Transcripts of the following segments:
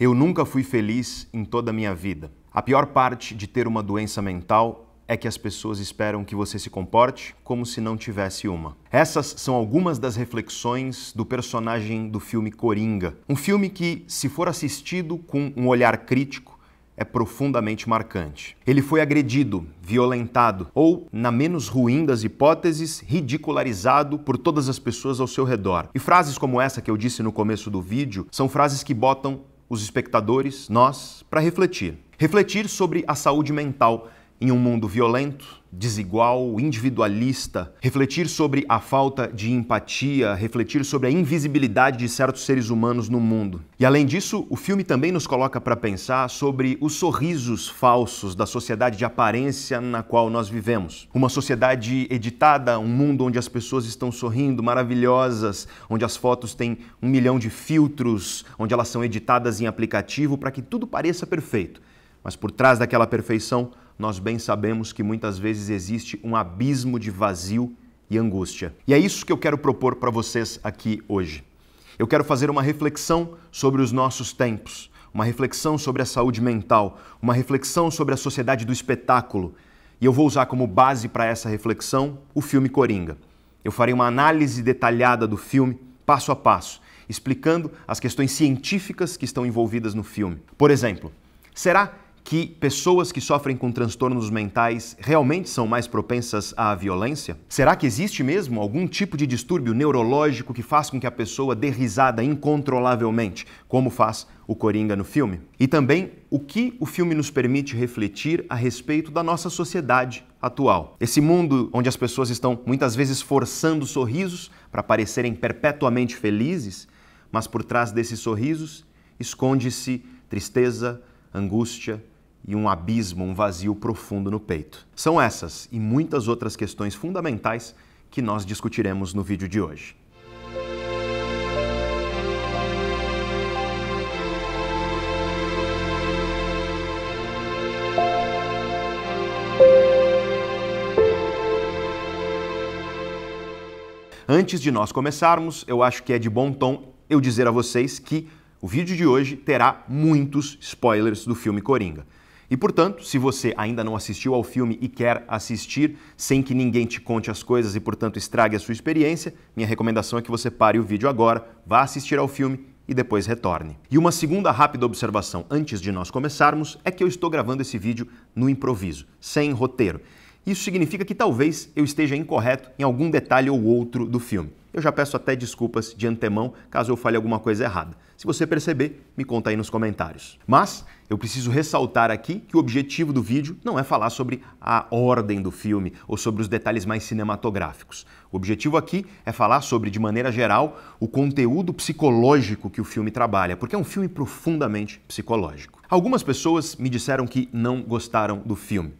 Eu nunca fui feliz em toda a minha vida. A pior parte de ter uma doença mental é que as pessoas esperam que você se comporte como se não tivesse uma. Essas são algumas das reflexões do personagem do filme Coringa. Um filme que, se for assistido com um olhar crítico, é profundamente marcante. Ele foi agredido, violentado ou, na menos ruim das hipóteses, ridicularizado por todas as pessoas ao seu redor. E frases como essa que eu disse no começo do vídeo são frases que botam os espectadores, nós, para refletir. Refletir sobre a saúde mental em um mundo violento, desigual, individualista, refletir sobre a falta de empatia, refletir sobre a invisibilidade de certos seres humanos no mundo. E além disso, o filme também nos coloca para pensar sobre os sorrisos falsos da sociedade de aparência na qual nós vivemos. Uma sociedade editada, um mundo onde as pessoas estão sorrindo, maravilhosas, onde as fotos têm um milhão de filtros, onde elas são editadas em aplicativo para que tudo pareça perfeito. Mas por trás daquela perfeição, nós bem sabemos que muitas vezes existe um abismo de vazio e angústia. E é isso que eu quero propor para vocês aqui hoje. Eu quero fazer uma reflexão sobre os nossos tempos, uma reflexão sobre a saúde mental, uma reflexão sobre a sociedade do espetáculo. E eu vou usar como base para essa reflexão o filme Coringa. Eu farei uma análise detalhada do filme, passo a passo, explicando as questões científicas que estão envolvidas no filme. Por exemplo, será que pessoas que sofrem com transtornos mentais realmente são mais propensas à violência? Será que existe mesmo algum tipo de distúrbio neurológico que faz com que a pessoa dê risada incontrolavelmente, como faz o Coringa no filme? E também o que o filme nos permite refletir a respeito da nossa sociedade atual. Esse mundo onde as pessoas estão muitas vezes forçando sorrisos para parecerem perpetuamente felizes, mas por trás desses sorrisos esconde-se tristeza, angústia, e um abismo, um vazio profundo no peito. São essas e muitas outras questões fundamentais que nós discutiremos no vídeo de hoje. Antes de nós começarmos, eu acho que é de bom tom eu dizer a vocês que o vídeo de hoje terá muitos spoilers do filme Coringa. E portanto, se você ainda não assistiu ao filme e quer assistir sem que ninguém te conte as coisas e portanto estrague a sua experiência, minha recomendação é que você pare o vídeo agora, vá assistir ao filme e depois retorne. E uma segunda rápida observação antes de nós começarmos é que eu estou gravando esse vídeo no improviso, sem roteiro. Isso significa que talvez eu esteja incorreto em algum detalhe ou outro do filme. Eu já peço até desculpas de antemão caso eu fale alguma coisa errada. Se você perceber, me conta aí nos comentários. Mas eu preciso ressaltar aqui que o objetivo do vídeo não é falar sobre a ordem do filme ou sobre os detalhes mais cinematográficos. O objetivo aqui é falar sobre, de maneira geral, o conteúdo psicológico que o filme trabalha, porque é um filme profundamente psicológico. Algumas pessoas me disseram que não gostaram do filme.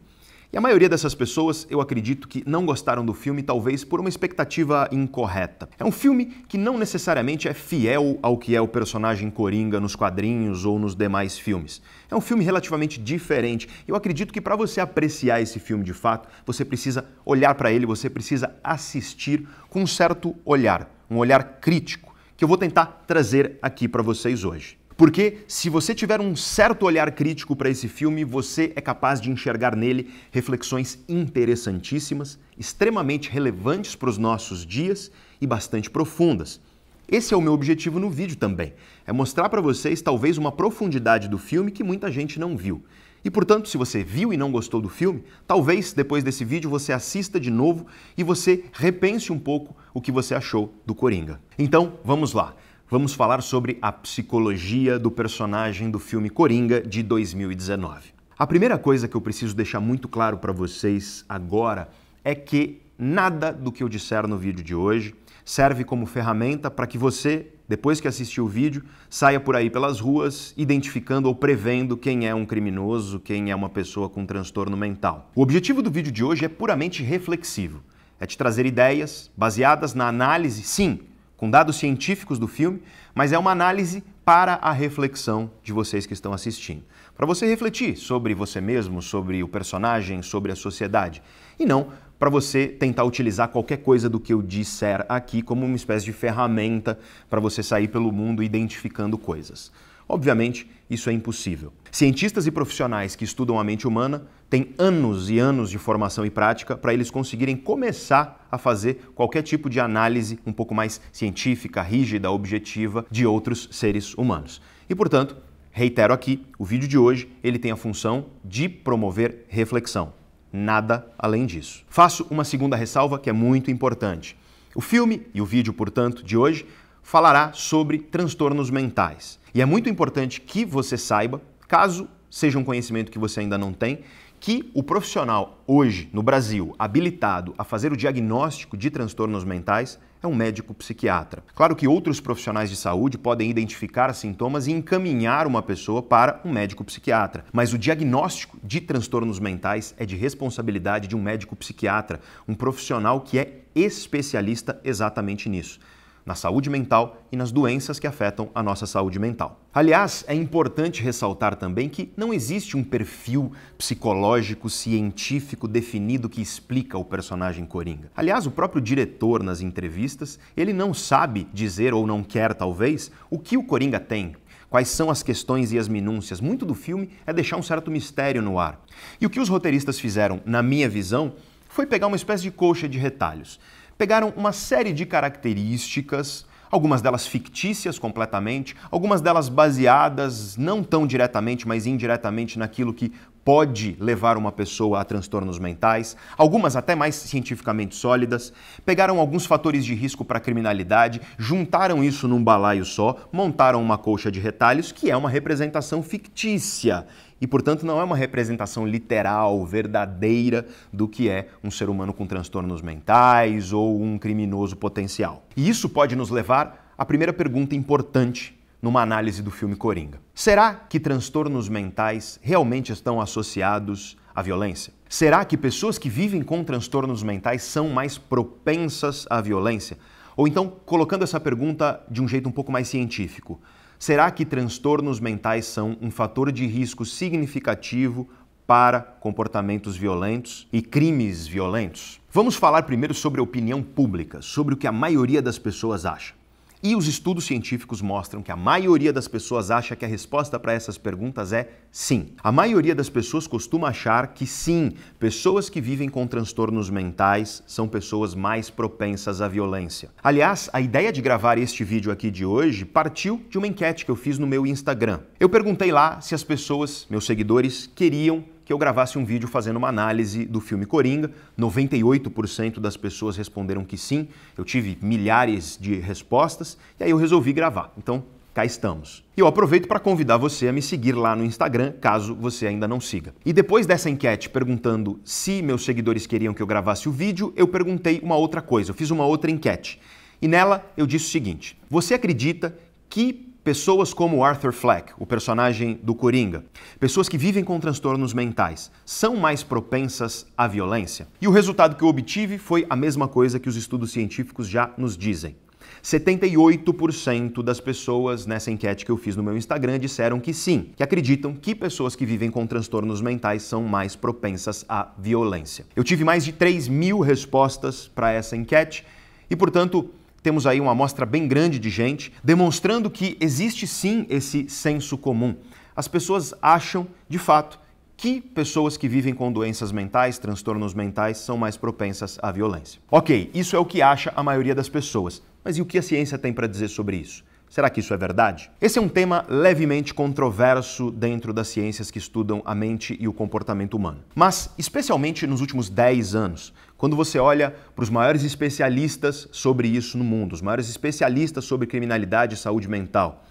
E a maioria dessas pessoas, eu acredito que não gostaram do filme, talvez por uma expectativa incorreta. É um filme que não necessariamente é fiel ao que é o personagem Coringa nos quadrinhos ou nos demais filmes. É um filme relativamente diferente. Eu acredito que para você apreciar esse filme de fato, você precisa olhar para ele, você precisa assistir com um certo olhar, um olhar crítico, que eu vou tentar trazer aqui para vocês hoje. Porque se você tiver um certo olhar crítico para esse filme, você é capaz de enxergar nele reflexões interessantíssimas, extremamente relevantes para os nossos dias e bastante profundas. Esse é o meu objetivo no vídeo também, é mostrar para vocês talvez uma profundidade do filme que muita gente não viu. E portanto, se você viu e não gostou do filme, talvez depois desse vídeo você assista de novo e você repense um pouco o que você achou do Coringa. Então, vamos lá vamos falar sobre a psicologia do personagem do filme Coringa de 2019. A primeira coisa que eu preciso deixar muito claro para vocês agora é que nada do que eu disser no vídeo de hoje serve como ferramenta para que você, depois que assistir o vídeo, saia por aí pelas ruas identificando ou prevendo quem é um criminoso, quem é uma pessoa com transtorno mental. O objetivo do vídeo de hoje é puramente reflexivo. É te trazer ideias baseadas na análise, sim, com dados científicos do filme, mas é uma análise para a reflexão de vocês que estão assistindo. Para você refletir sobre você mesmo, sobre o personagem, sobre a sociedade. E não para você tentar utilizar qualquer coisa do que eu disser aqui como uma espécie de ferramenta para você sair pelo mundo identificando coisas. Obviamente, isso é impossível. Cientistas e profissionais que estudam a mente humana têm anos e anos de formação e prática para eles conseguirem começar a fazer qualquer tipo de análise um pouco mais científica, rígida, objetiva de outros seres humanos. E, portanto, reitero aqui, o vídeo de hoje ele tem a função de promover reflexão. Nada além disso. Faço uma segunda ressalva que é muito importante. O filme e o vídeo, portanto, de hoje falará sobre transtornos mentais. E é muito importante que você saiba, caso seja um conhecimento que você ainda não tem, que o profissional hoje no Brasil habilitado a fazer o diagnóstico de transtornos mentais é um médico psiquiatra. Claro que outros profissionais de saúde podem identificar sintomas e encaminhar uma pessoa para um médico psiquiatra, mas o diagnóstico de transtornos mentais é de responsabilidade de um médico psiquiatra, um profissional que é especialista exatamente nisso na saúde mental e nas doenças que afetam a nossa saúde mental. Aliás, é importante ressaltar também que não existe um perfil psicológico científico definido que explica o personagem Coringa. Aliás, o próprio diretor nas entrevistas, ele não sabe dizer ou não quer talvez o que o Coringa tem, quais são as questões e as minúcias. Muito do filme é deixar um certo mistério no ar. E o que os roteiristas fizeram, na minha visão, foi pegar uma espécie de colcha de retalhos pegaram uma série de características, algumas delas fictícias completamente, algumas delas baseadas não tão diretamente, mas indiretamente naquilo que pode levar uma pessoa a transtornos mentais, algumas até mais cientificamente sólidas, pegaram alguns fatores de risco para a criminalidade, juntaram isso num balaio só, montaram uma colcha de retalhos que é uma representação fictícia e, portanto, não é uma representação literal, verdadeira do que é um ser humano com transtornos mentais ou um criminoso potencial. E isso pode nos levar à primeira pergunta importante numa análise do filme Coringa. Será que transtornos mentais realmente estão associados à violência? Será que pessoas que vivem com transtornos mentais são mais propensas à violência? Ou então, colocando essa pergunta de um jeito um pouco mais científico, Será que transtornos mentais são um fator de risco significativo para comportamentos violentos e crimes violentos? Vamos falar primeiro sobre a opinião pública, sobre o que a maioria das pessoas acha. E os estudos científicos mostram que a maioria das pessoas acha que a resposta para essas perguntas é sim. A maioria das pessoas costuma achar que sim, pessoas que vivem com transtornos mentais são pessoas mais propensas à violência. Aliás, a ideia de gravar este vídeo aqui de hoje partiu de uma enquete que eu fiz no meu Instagram. Eu perguntei lá se as pessoas, meus seguidores, queriam que eu gravasse um vídeo fazendo uma análise do filme Coringa. 98% das pessoas responderam que sim. Eu tive milhares de respostas e aí eu resolvi gravar. Então, cá estamos. E eu aproveito para convidar você a me seguir lá no Instagram, caso você ainda não siga. E depois dessa enquete perguntando se meus seguidores queriam que eu gravasse o vídeo, eu perguntei uma outra coisa. Eu fiz uma outra enquete. E nela eu disse o seguinte: Você acredita que Pessoas como Arthur Fleck, o personagem do Coringa, pessoas que vivem com transtornos mentais, são mais propensas à violência? E o resultado que eu obtive foi a mesma coisa que os estudos científicos já nos dizem. 78% das pessoas nessa enquete que eu fiz no meu Instagram disseram que sim, que acreditam que pessoas que vivem com transtornos mentais são mais propensas à violência. Eu tive mais de 3 mil respostas para essa enquete e, portanto, temos aí uma amostra bem grande de gente demonstrando que existe sim esse senso comum. As pessoas acham, de fato, que pessoas que vivem com doenças mentais, transtornos mentais, são mais propensas à violência. Ok, isso é o que acha a maioria das pessoas. Mas e o que a ciência tem para dizer sobre isso? Será que isso é verdade? Esse é um tema levemente controverso dentro das ciências que estudam a mente e o comportamento humano. Mas, especialmente nos últimos 10 anos, quando você olha para os maiores especialistas sobre isso no mundo, os maiores especialistas sobre criminalidade e saúde mental,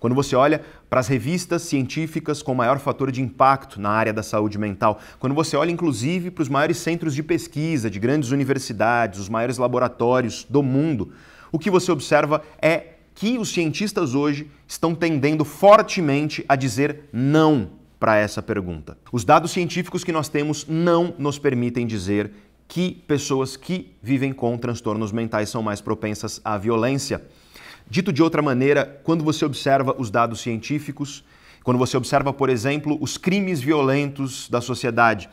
quando você olha para as revistas científicas com maior fator de impacto na área da saúde mental, quando você olha inclusive para os maiores centros de pesquisa de grandes universidades, os maiores laboratórios do mundo, o que você observa é que os cientistas hoje estão tendendo fortemente a dizer não para essa pergunta. Os dados científicos que nós temos não nos permitem dizer que pessoas que vivem com transtornos mentais são mais propensas à violência. Dito de outra maneira, quando você observa os dados científicos, quando você observa, por exemplo, os crimes violentos da sociedade,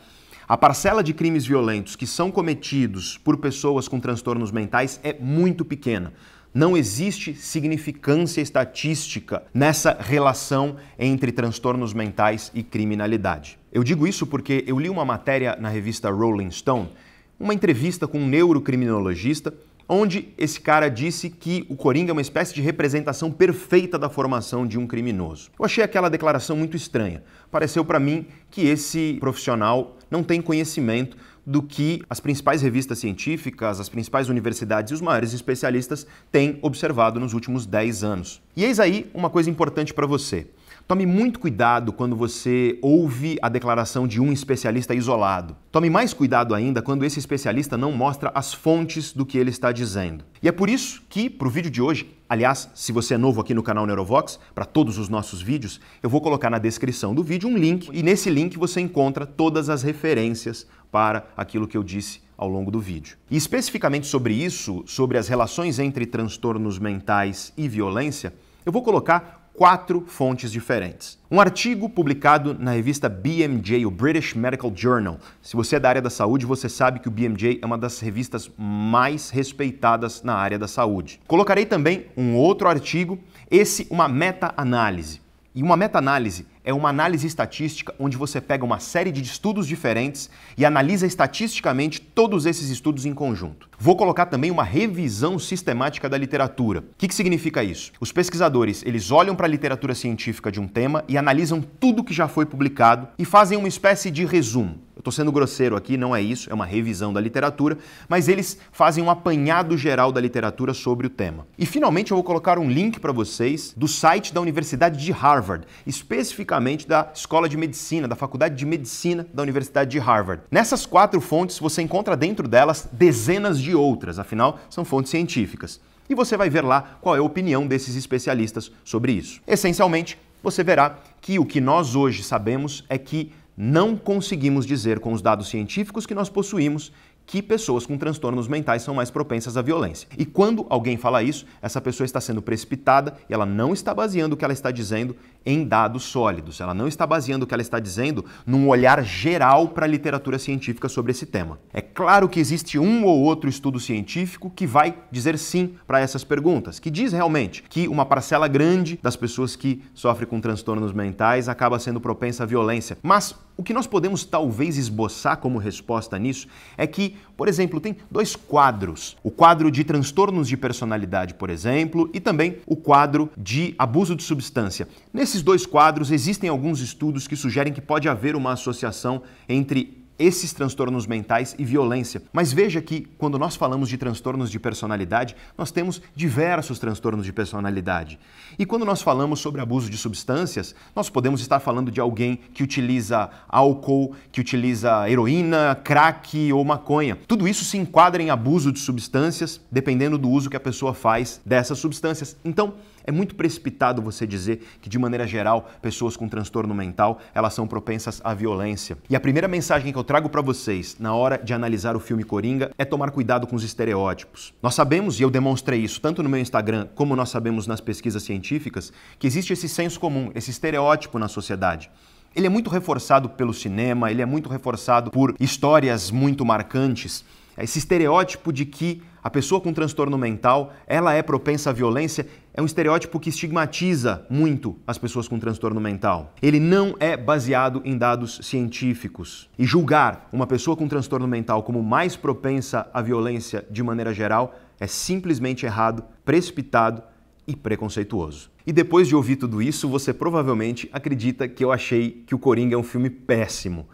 a parcela de crimes violentos que são cometidos por pessoas com transtornos mentais é muito pequena Não existe significância estatística nessa relação entre transtornos mentais e criminalidade. Eu digo isso porque eu li uma matéria na revista Rolling Stone, uma entrevista com um neurocriminologista onde esse cara disse que o Coringa é uma espécie de representação perfeita da formação de um criminoso. Eu achei aquela declaração muito estranha. Pareceu para mim que esse profissional não tem conhecimento do que as principais revistas científicas, as principais universidades e os maiores especialistas têm observado nos últimos 10 anos. E eis aí uma coisa importante para você. Tome muito cuidado quando você ouve a declaração de um especialista isolado. Tome mais cuidado ainda quando esse especialista não mostra as fontes do que ele está dizendo. E é por isso que, para o vídeo de hoje, aliás, se você é novo aqui no canal Neurovox, para todos os nossos vídeos, eu vou colocar na descrição do vídeo um link e nesse link você encontra todas as referências para aquilo que eu disse ao longo do vídeo. E especificamente sobre isso, sobre as relações entre transtornos mentais e violência, eu vou colocar quatro fontes diferentes. Um artigo publicado na revista BMJ, o British Medical Journal. Se você é da área da saúde, você sabe que o BMJ é uma das revistas mais respeitadas na área da saúde. Colocarei também um outro artigo, esse uma meta-análise. E uma meta-análise é uma análise estatística onde você pega uma série de estudos diferentes e analisa estatisticamente todos esses estudos em conjunto. Vou colocar também uma revisão sistemática da literatura. O que, que significa isso? Os pesquisadores eles olham para a literatura científica de um tema e analisam tudo que já foi publicado e fazem uma espécie de resumo. Eu estou sendo grosseiro aqui, não é isso, é uma revisão da literatura, mas eles fazem um apanhado geral da literatura sobre o tema. E finalmente eu vou colocar um link para vocês do site da Universidade de Harvard, especificamente especificamente da Escola de Medicina, da Faculdade de Medicina da Universidade de Harvard. Nessas quatro fontes, você encontra dentro delas dezenas de outras, afinal, são fontes científicas. E você vai ver lá qual é a opinião desses especialistas sobre isso. Essencialmente, você verá que o que nós hoje sabemos é que não conseguimos dizer com os dados científicos que nós possuímos que pessoas com transtornos mentais são mais propensas à violência. E quando alguém fala isso, essa pessoa está sendo precipitada e ela não está baseando o que ela está dizendo em dados sólidos. Ela não está baseando o que ela está dizendo num olhar geral para a literatura científica sobre esse tema. É claro que existe um ou outro estudo científico que vai dizer sim para essas perguntas, que diz realmente que uma parcela grande das pessoas que sofrem com transtornos mentais acaba sendo propensa à violência. Mas o que nós podemos talvez esboçar como resposta nisso é que, por exemplo, tem dois quadros: o quadro de transtornos de personalidade, por exemplo, e também o quadro de abuso de substância. Nesses dois quadros existem alguns estudos que sugerem que pode haver uma associação entre esses transtornos mentais e violência. Mas veja que, quando nós falamos de transtornos de personalidade, nós temos diversos transtornos de personalidade. E quando nós falamos sobre abuso de substâncias, nós podemos estar falando de alguém que utiliza álcool, que utiliza heroína, crack ou maconha. Tudo isso se enquadra em abuso de substâncias, dependendo do uso que a pessoa faz dessas substâncias. Então, é muito precipitado você dizer que, de maneira geral, pessoas com transtorno mental elas são propensas à violência. E a primeira mensagem que eu trago para vocês na hora de analisar o filme Coringa é tomar cuidado com os estereótipos. Nós sabemos, e eu demonstrei isso tanto no meu Instagram como nós sabemos nas pesquisas científicas, que existe esse senso comum, esse estereótipo na sociedade. Ele é muito reforçado pelo cinema, ele é muito reforçado por histórias muito marcantes. Esse estereótipo de que a pessoa com transtorno mental, ela é propensa à violência, é um estereótipo que estigmatiza muito as pessoas com transtorno mental. Ele não é baseado em dados científicos. E julgar uma pessoa com transtorno mental como mais propensa à violência de maneira geral é simplesmente errado, precipitado e preconceituoso. E depois de ouvir tudo isso, você provavelmente acredita que eu achei que o Coringa é um filme péssimo.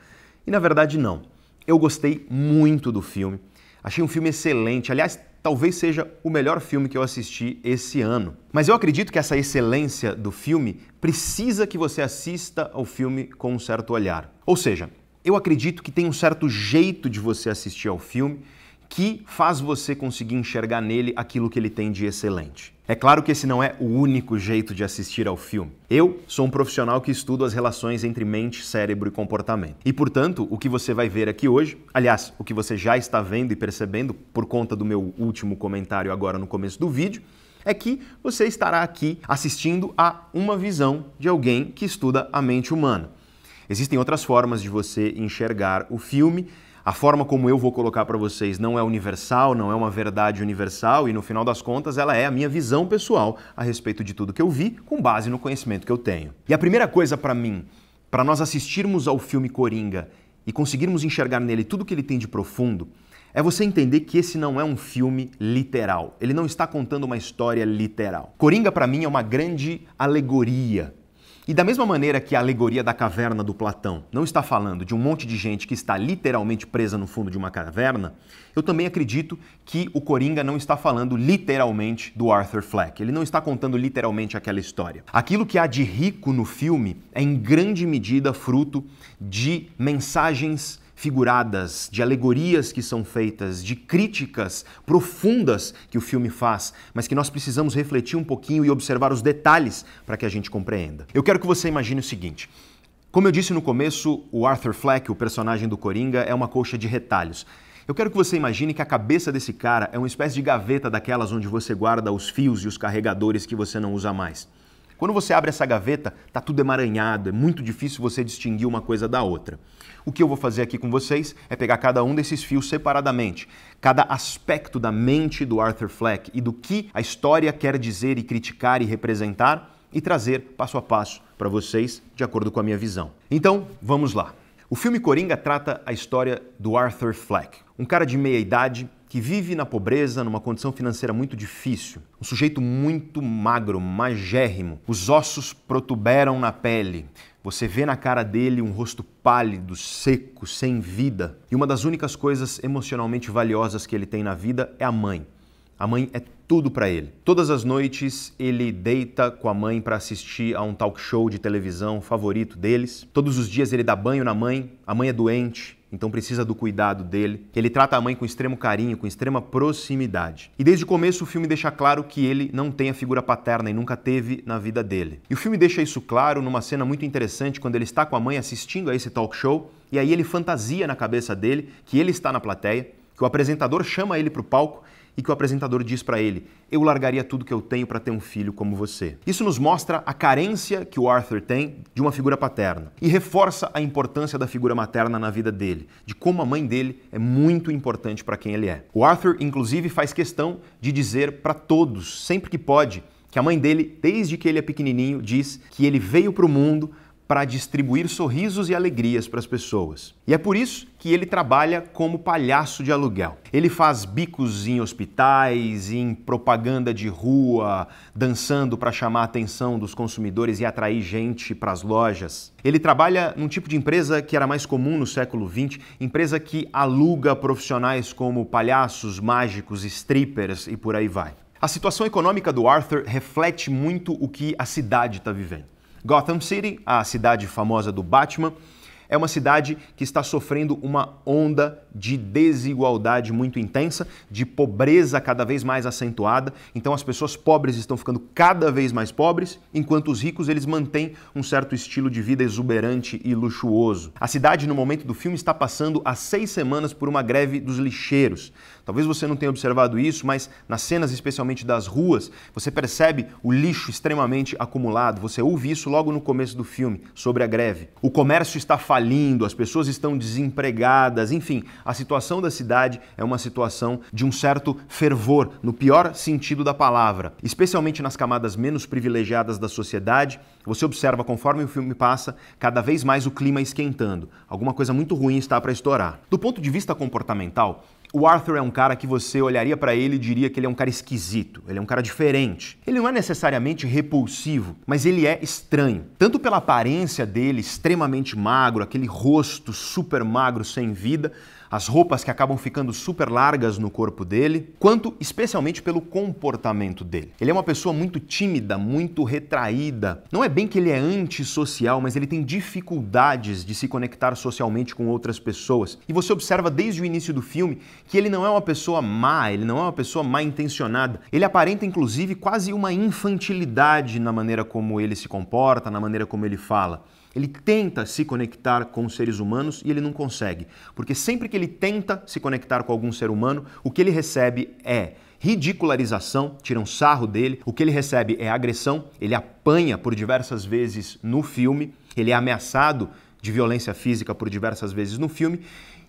E na verdade não. Eu gostei muito do filme. Achei um filme excelente. Aliás, talvez seja o melhor filme que eu assisti esse ano. Mas eu acredito que essa excelência do filme precisa que você assista ao filme com um certo olhar. Ou seja, eu acredito que tem um certo jeito de você assistir ao filme que faz você conseguir enxergar nele aquilo que ele tem de excelente. É claro que esse não é o único jeito de assistir ao filme. Eu sou um profissional que estudo as relações entre mente, cérebro e comportamento. E, portanto, o que você vai ver aqui hoje, aliás, o que você já está vendo e percebendo por conta do meu último comentário agora no começo do vídeo, é que você estará aqui assistindo a uma visão de alguém que estuda a mente humana. Existem outras formas de você enxergar o filme A forma como eu vou colocar para vocês não é universal, não é uma verdade universal e no final das contas ela é a minha visão pessoal a respeito de tudo que eu vi com base no conhecimento que eu tenho. E a primeira coisa para mim, para nós assistirmos ao filme Coringa e conseguirmos enxergar nele tudo que ele tem de profundo, é você entender que esse não é um filme literal. Ele não está contando uma história literal. Coringa, para mim, é uma grande alegoria. E da mesma maneira que a alegoria da caverna do Platão não está falando de um monte de gente que está literalmente presa no fundo de uma caverna, eu também acredito que o Coringa não está falando literalmente do Arthur Fleck. Ele não está contando literalmente aquela história. Aquilo que há de rico no filme é em grande medida fruto de mensagens figuradas, de alegorias que são feitas, de críticas profundas que o filme faz, mas que nós precisamos refletir um pouquinho e observar os detalhes para que a gente compreenda. Eu quero que você imagine o seguinte. Como eu disse no começo, o Arthur Fleck, o personagem do Coringa, é uma colcha de retalhos. Eu quero que você imagine que a cabeça desse cara é uma espécie de gaveta daquelas onde você guarda os fios e os carregadores que você não usa mais. Quando você abre essa gaveta, tá tudo emaranhado, é muito difícil você distinguir uma coisa da outra. O que eu vou fazer aqui com vocês é pegar cada um desses fios separadamente, cada aspecto da mente do Arthur Fleck e do que a história quer dizer e criticar e representar e trazer passo a passo para vocês de acordo com a minha visão. Então, vamos lá. O filme Coringa trata a história do Arthur Fleck, um cara de meia idade que vive na pobreza, numa condição financeira muito difícil. Um sujeito muito magro, magérrimo. Os ossos protuberam na pele. Você vê na cara dele um rosto pálido, seco, sem vida. E uma das únicas coisas emocionalmente valiosas que ele tem na vida é a mãe. A mãe é tudo para ele. Todas as noites ele deita com a mãe para assistir a um talk show de televisão favorito deles. Todos os dias ele dá banho na mãe. A mãe é doente, então precisa do cuidado dele. Ele trata a mãe com extremo carinho, com extrema proximidade. E desde o começo o filme deixa claro que ele não tem a figura paterna e nunca teve na vida dele. E o filme deixa isso claro numa cena muito interessante quando ele está com a mãe assistindo a esse talk show e aí ele fantasia na cabeça dele que ele está na plateia, que o apresentador chama ele para o palco e que o apresentador diz para ele: Eu largaria tudo que eu tenho para ter um filho como você. Isso nos mostra a carência que o Arthur tem de uma figura paterna e reforça a importância da figura materna na vida dele, de como a mãe dele é muito importante para quem ele é. O Arthur, inclusive, faz questão de dizer para todos, sempre que pode, que a mãe dele, desde que ele é pequenininho, diz que ele veio para o mundo para distribuir sorrisos e alegrias para as pessoas. E é por isso que ele trabalha como palhaço de aluguel. Ele faz bicos em hospitais, em propaganda de rua, dançando para chamar a atenção dos consumidores e atrair gente para as lojas. Ele trabalha num tipo de empresa que era mais comum no século XX, empresa que aluga profissionais como palhaços, mágicos, strippers e por aí vai. A situação econômica do Arthur reflete muito o que a cidade está vivendo. Gotham City, a cidade famosa do Batman, é uma cidade que está sofrendo uma onda de desigualdade muito intensa, de pobreza cada vez mais acentuada. Então as pessoas pobres estão ficando cada vez mais pobres, enquanto os ricos eles mantêm um certo estilo de vida exuberante e luxuoso. A cidade no momento do filme está passando há seis semanas por uma greve dos lixeiros. Talvez você não tenha observado isso, mas nas cenas, especialmente das ruas, você percebe o lixo extremamente acumulado. Você ouve isso logo no começo do filme, sobre a greve. O comércio está falindo, as pessoas estão desempregadas, enfim, a situação da cidade é uma situação de um certo fervor, no pior sentido da palavra. Especialmente nas camadas menos privilegiadas da sociedade, você observa conforme o filme passa, cada vez mais o clima esquentando. Alguma coisa muito ruim está para estourar. Do ponto de vista comportamental, o Arthur é um cara que você olharia para ele e diria que ele é um cara esquisito, ele é um cara diferente. Ele não é necessariamente repulsivo, mas ele é estranho. Tanto pela aparência dele, extremamente magro, aquele rosto super magro sem vida, as roupas que acabam ficando super largas no corpo dele, quanto especialmente pelo comportamento dele. Ele é uma pessoa muito tímida, muito retraída. Não é bem que ele é antissocial, mas ele tem dificuldades de se conectar socialmente com outras pessoas. E você observa desde o início do filme que ele não é uma pessoa má, ele não é uma pessoa mal intencionada. Ele aparenta inclusive quase uma infantilidade na maneira como ele se comporta, na maneira como ele fala. Ele tenta se conectar com os seres humanos e ele não consegue. Porque sempre que ele tenta se conectar com algum ser humano, o que ele recebe é ridicularização, tiram sarro dele, o que ele recebe é agressão, ele apanha por diversas vezes no filme, ele é ameaçado de violência física por diversas vezes no filme.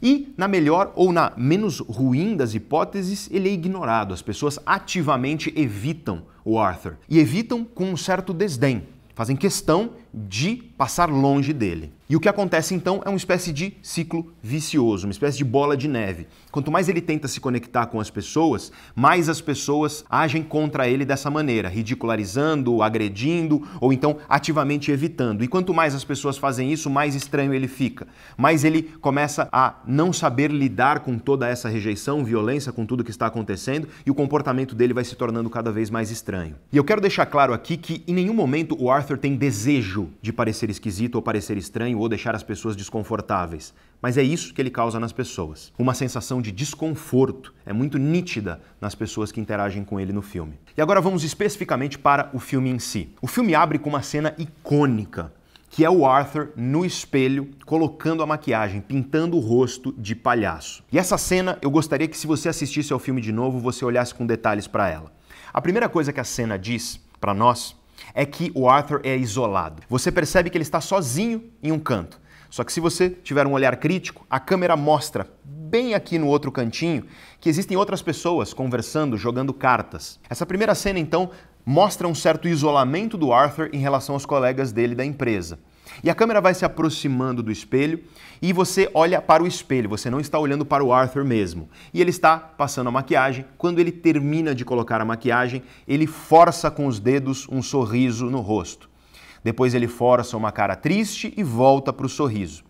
E, na melhor ou na menos ruim das hipóteses, ele é ignorado. As pessoas ativamente evitam o Arthur. E evitam com um certo desdém. Fazem questão de passar longe dele. E o que acontece então é uma espécie de ciclo vicioso, uma espécie de bola de neve. Quanto mais ele tenta se conectar com as pessoas, mais as pessoas agem contra ele dessa maneira, ridicularizando, agredindo ou então ativamente evitando. E quanto mais as pessoas fazem isso, mais estranho ele fica. Mais ele começa a não saber lidar com toda essa rejeição, violência, com tudo que está acontecendo e o comportamento dele vai se tornando cada vez mais estranho. E eu quero deixar claro aqui que em nenhum momento o Arthur tem desejo de parecer esquisito ou parecer estranho ou deixar as pessoas desconfortáveis. Mas é isso que ele causa nas pessoas. Uma sensação de desconforto é muito nítida nas pessoas que interagem com ele no filme. E agora vamos especificamente para o filme em si. O filme abre com uma cena icônica que é o Arthur no espelho colocando a maquiagem, pintando o rosto de palhaço. E essa cena eu gostaria que se você assistisse ao filme de novo, você olhasse com detalhes para ela. A primeira coisa que a cena diz para nós é que o Arthur é isolado. Você percebe que ele está sozinho em um canto. Só que se você tiver um olhar crítico, a câmera mostra bem aqui no outro cantinho que existem outras pessoas conversando, jogando cartas. Essa primeira cena então mostra um certo isolamento do Arthur em relação aos colegas dele da empresa. E a câmera vai se aproximando do espelho e você olha para o espelho, você não está olhando para o Arthur mesmo. E ele está passando a maquiagem. Quando ele termina de colocar a maquiagem, ele força com os dedos um sorriso no rosto. Depois ele força uma cara triste e volta para o sorriso.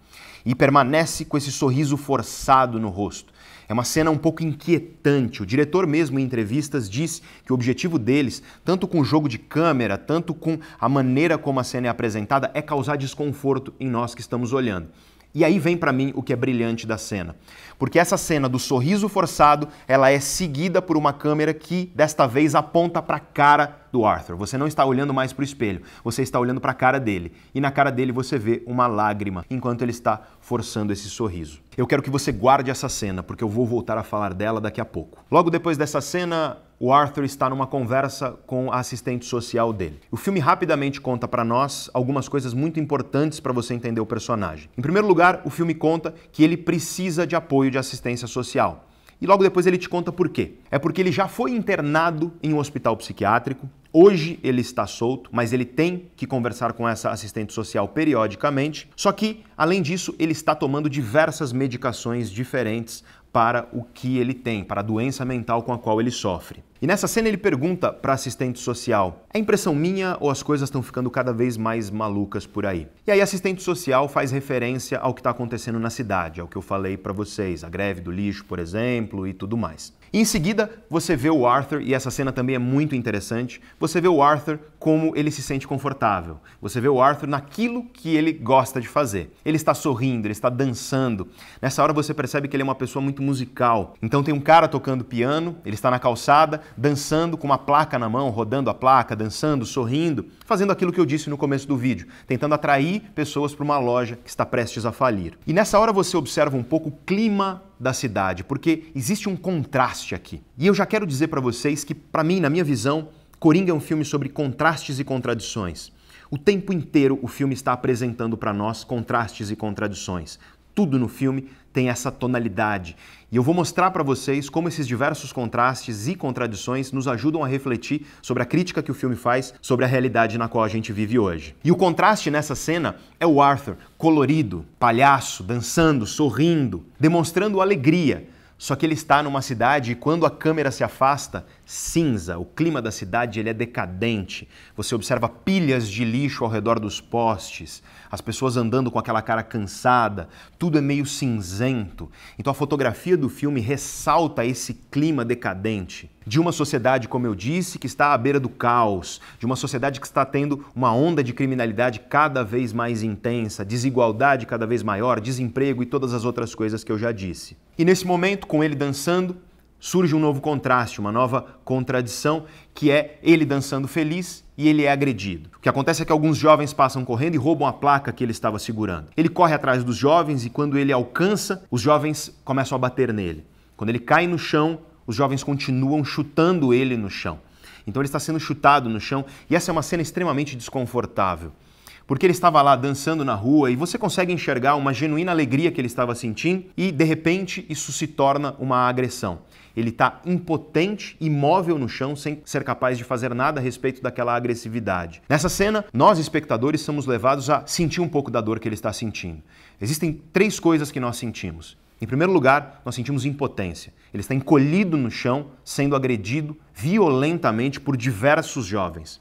E permanece com esse sorriso forçado no rosto. É uma cena um pouco inquietante. O diretor mesmo em entrevistas diz que o objetivo deles, tanto com o jogo de câmera, tanto com a maneira como a cena é apresentada, é causar desconforto em nós que estamos olhando. E aí vem para mim o que é brilhante da cena. Porque essa cena do sorriso forçado, ela é seguida por uma câmera que desta vez aponta para a cara do Arthur. Você não está olhando mais para o espelho, você está olhando para a cara dele. E na cara dele você vê uma lágrima enquanto ele está forçando esse sorriso. Eu quero que você guarde essa cena, porque eu vou voltar a falar dela daqui a pouco. Logo depois dessa cena, o Arthur está numa conversa com a assistente social dele. O filme rapidamente conta para nós algumas coisas muito importantes para você entender o personagem. Em primeiro lugar, o filme conta que ele precisa de apoio de assistência social. E logo depois ele te conta por quê. É porque ele já foi internado em um hospital psiquiátrico, Hoje ele está solto, mas ele tem que conversar com essa assistente social periodicamente. Só que, além disso, ele está tomando diversas medicações diferentes para o que ele tem, para a doença mental com a qual ele sofre. E nessa cena ele pergunta para assistente social: é impressão minha ou as coisas estão ficando cada vez mais malucas por aí? E aí assistente social faz referência ao que está acontecendo na cidade, ao que eu falei para vocês, a greve do lixo, por exemplo, e tudo mais. E em seguida, você vê o Arthur, e essa cena também é muito interessante. Você vê o Arthur como ele se sente confortável. Você vê o Arthur naquilo que ele gosta de fazer. Ele está sorrindo, ele está dançando. Nessa hora você percebe que ele é uma pessoa muito musical. Então tem um cara tocando piano, ele está na calçada, dançando com uma placa na mão, rodando a placa, dançando, sorrindo, fazendo aquilo que eu disse no começo do vídeo, tentando atrair pessoas para uma loja que está prestes a falir. E nessa hora você observa um pouco o clima da cidade, porque existe um contraste aqui. E eu já quero dizer para vocês que, para mim, na minha visão, Coringa é um filme sobre contrastes e contradições. O tempo inteiro o filme está apresentando para nós contrastes e contradições. Tudo no filme tem essa tonalidade. E eu vou mostrar para vocês como esses diversos contrastes e contradições nos ajudam a refletir sobre a crítica que o filme faz sobre a realidade na qual a gente vive hoje. E o contraste nessa cena é o Arthur, colorido, palhaço, dançando, sorrindo, demonstrando alegria. Só que ele está numa cidade e quando a câmera se afasta, cinza. O clima da cidade ele é decadente. Você observa pilhas de lixo ao redor dos postes, as pessoas andando com aquela cara cansada, tudo é meio cinzento. Então a fotografia do filme ressalta esse clima decadente de uma sociedade, como eu disse, que está à beira do caos, de uma sociedade que está tendo uma onda de criminalidade cada vez mais intensa, desigualdade cada vez maior, desemprego e todas as outras coisas que eu já disse. E nesse momento, com ele dançando, surge um novo contraste, uma nova contradição, que é ele dançando feliz e ele é agredido. O que acontece é que alguns jovens passam correndo e roubam a placa que ele estava segurando. Ele corre atrás dos jovens e quando ele alcança, os jovens começam a bater nele. Quando ele cai no chão, os jovens continuam chutando ele no chão. Então ele está sendo chutado no chão e essa é uma cena extremamente desconfortável porque ele estava lá dançando na rua e você consegue enxergar uma genuína alegria que ele estava sentindo e de repente isso se torna uma agressão. Ele está impotente, imóvel no chão, sem ser capaz de fazer nada a respeito daquela agressividade. Nessa cena, nós espectadores somos levados a sentir um pouco da dor que ele está sentindo. Existem três coisas que nós sentimos. Em primeiro lugar, nós sentimos impotência. Ele está encolhido no chão, sendo agredido violentamente por diversos jovens.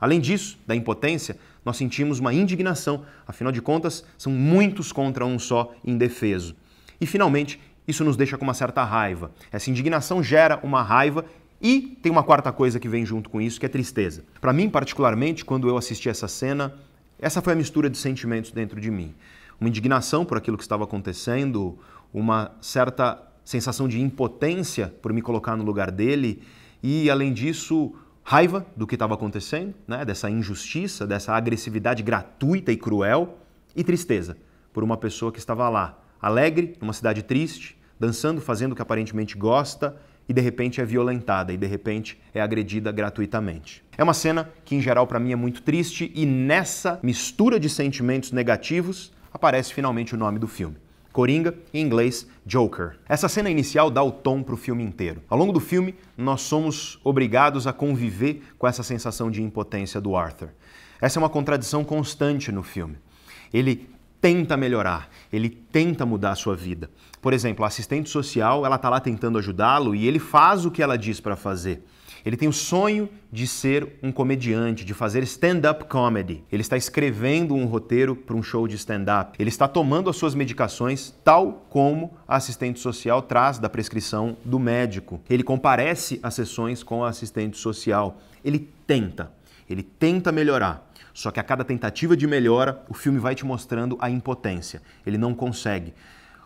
Além disso, da impotência, nós sentimos uma indignação, afinal de contas, são muitos contra um só indefeso. E finalmente, isso nos deixa com uma certa raiva. Essa indignação gera uma raiva e tem uma quarta coisa que vem junto com isso, que é tristeza. Para mim, particularmente, quando eu assisti essa cena, essa foi a mistura de sentimentos dentro de mim. Uma indignação por aquilo que estava acontecendo, uma certa sensação de impotência por me colocar no lugar dele e, além disso, raiva do que estava acontecendo, né? dessa injustiça, dessa agressividade gratuita e cruel, e tristeza por uma pessoa que estava lá, alegre, numa cidade triste, dançando, fazendo o que aparentemente gosta e de repente é violentada e de repente é agredida gratuitamente. É uma cena que em geral para mim é muito triste e nessa mistura de sentimentos negativos aparece finalmente o nome do filme. Coringa, em inglês Joker. Essa cena inicial dá o tom para o filme inteiro. Ao longo do filme, nós somos obrigados a conviver com essa sensação de impotência do Arthur. Essa é uma contradição constante no filme. Ele tenta melhorar, ele tenta mudar a sua vida. Por exemplo, a assistente social, ela está lá tentando ajudá-lo e ele faz o que ela diz para fazer. Ele tem o sonho de ser um comediante, de fazer stand-up comedy. Ele está escrevendo um roteiro para um show de stand-up. Ele está tomando as suas medicações tal como a assistente social traz da prescrição do médico. Ele comparece às sessões com a assistente social. Ele tenta, ele tenta melhorar. Só que a cada tentativa de melhora, o filme vai te mostrando a impotência. Ele não consegue.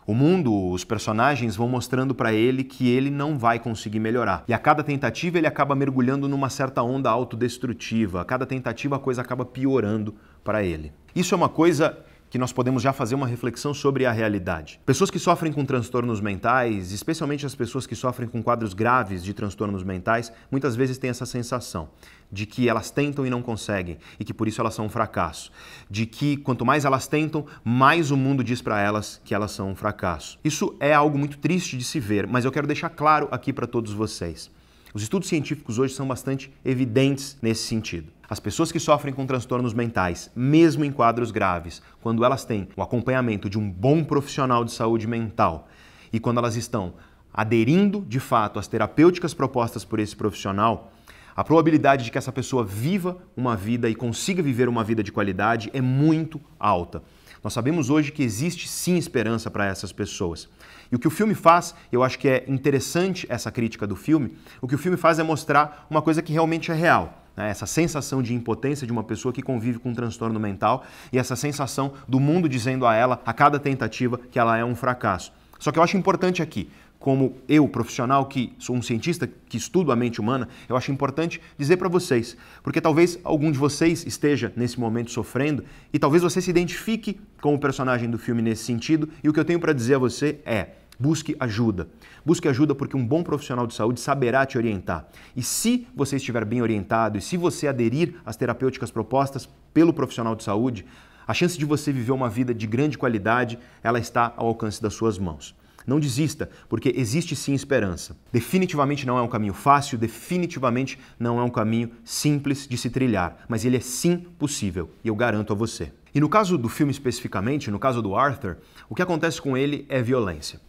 O mundo, os personagens vão mostrando para ele que ele não vai conseguir melhorar. E a cada tentativa ele acaba mergulhando numa certa onda autodestrutiva. A cada tentativa a coisa acaba piorando para ele. Isso é uma coisa que nós podemos já fazer uma reflexão sobre a realidade. Pessoas que sofrem com transtornos mentais, especialmente as pessoas que sofrem com quadros graves de transtornos mentais, muitas vezes têm essa sensação de que elas tentam e não conseguem e que por isso elas são um fracasso. De que quanto mais elas tentam, mais o mundo diz para elas que elas são um fracasso. Isso é algo muito triste de se ver, mas eu quero deixar claro aqui para todos vocês. Os estudos científicos hoje são bastante evidentes nesse sentido. As pessoas que sofrem com transtornos mentais, mesmo em quadros graves, quando elas têm o acompanhamento de um bom profissional de saúde mental e quando elas estão aderindo de fato às terapêuticas propostas por esse profissional, a probabilidade de que essa pessoa viva uma vida e consiga viver uma vida de qualidade é muito alta. Nós sabemos hoje que existe sim esperança para essas pessoas. E o que o filme faz, eu acho que é interessante essa crítica do filme, o que o filme faz é mostrar uma coisa que realmente é real. Né? Essa sensação de impotência de uma pessoa que convive com um transtorno mental e essa sensação do mundo dizendo a ela, a cada tentativa, que ela é um fracasso. Só que eu acho importante aqui, como eu, profissional que sou um cientista que estudo a mente humana, eu acho importante dizer para vocês, porque talvez algum de vocês esteja nesse momento sofrendo e talvez você se identifique com o personagem do filme nesse sentido, e o que eu tenho para dizer a você é: Busque ajuda. Busque ajuda porque um bom profissional de saúde saberá te orientar. E se você estiver bem orientado e se você aderir às terapêuticas propostas pelo profissional de saúde, a chance de você viver uma vida de grande qualidade, ela está ao alcance das suas mãos. Não desista, porque existe sim esperança. Definitivamente não é um caminho fácil, definitivamente não é um caminho simples de se trilhar, mas ele é sim possível, e eu garanto a você. E no caso do filme especificamente, no caso do Arthur, o que acontece com ele é violência.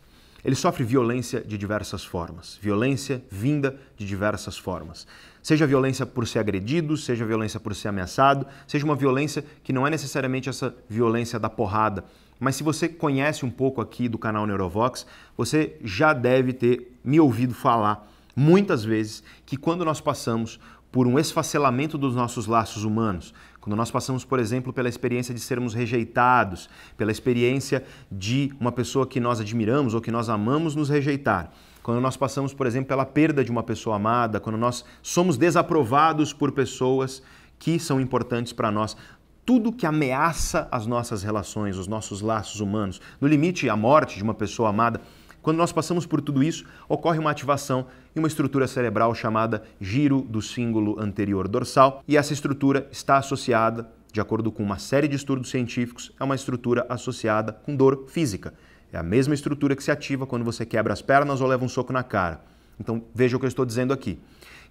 Ele sofre violência de diversas formas, violência vinda de diversas formas. Seja violência por ser agredido, seja violência por ser ameaçado, seja uma violência que não é necessariamente essa violência da porrada, mas se você conhece um pouco aqui do canal Neurovox, você já deve ter me ouvido falar muitas vezes que quando nós passamos por um esfacelamento dos nossos laços humanos, quando nós passamos, por exemplo, pela experiência de sermos rejeitados, pela experiência de uma pessoa que nós admiramos ou que nós amamos nos rejeitar, quando nós passamos, por exemplo, pela perda de uma pessoa amada, quando nós somos desaprovados por pessoas que são importantes para nós, tudo que ameaça as nossas relações, os nossos laços humanos, no limite a morte de uma pessoa amada, quando nós passamos por tudo isso, ocorre uma ativação em uma estrutura cerebral chamada giro do símbolo anterior dorsal, e essa estrutura está associada de acordo com uma série de estudos científicos, é uma estrutura associada com dor física. É a mesma estrutura que se ativa quando você quebra as pernas ou leva um soco na cara. Então veja o que eu estou dizendo aqui: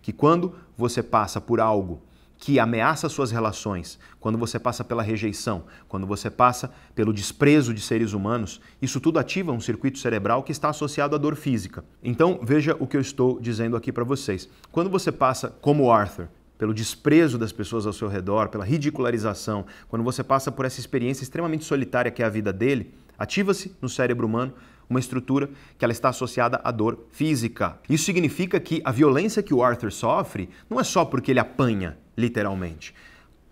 que quando você passa por algo que ameaça suas relações, quando você passa pela rejeição, quando você passa pelo desprezo de seres humanos, isso tudo ativa um circuito cerebral que está associado à dor física. Então, veja o que eu estou dizendo aqui para vocês. Quando você passa, como Arthur, pelo desprezo das pessoas ao seu redor, pela ridicularização, quando você passa por essa experiência extremamente solitária que é a vida dele, ativa-se no cérebro humano uma estrutura que ela está associada à dor física. Isso significa que a violência que o Arthur sofre não é só porque ele apanha, literalmente.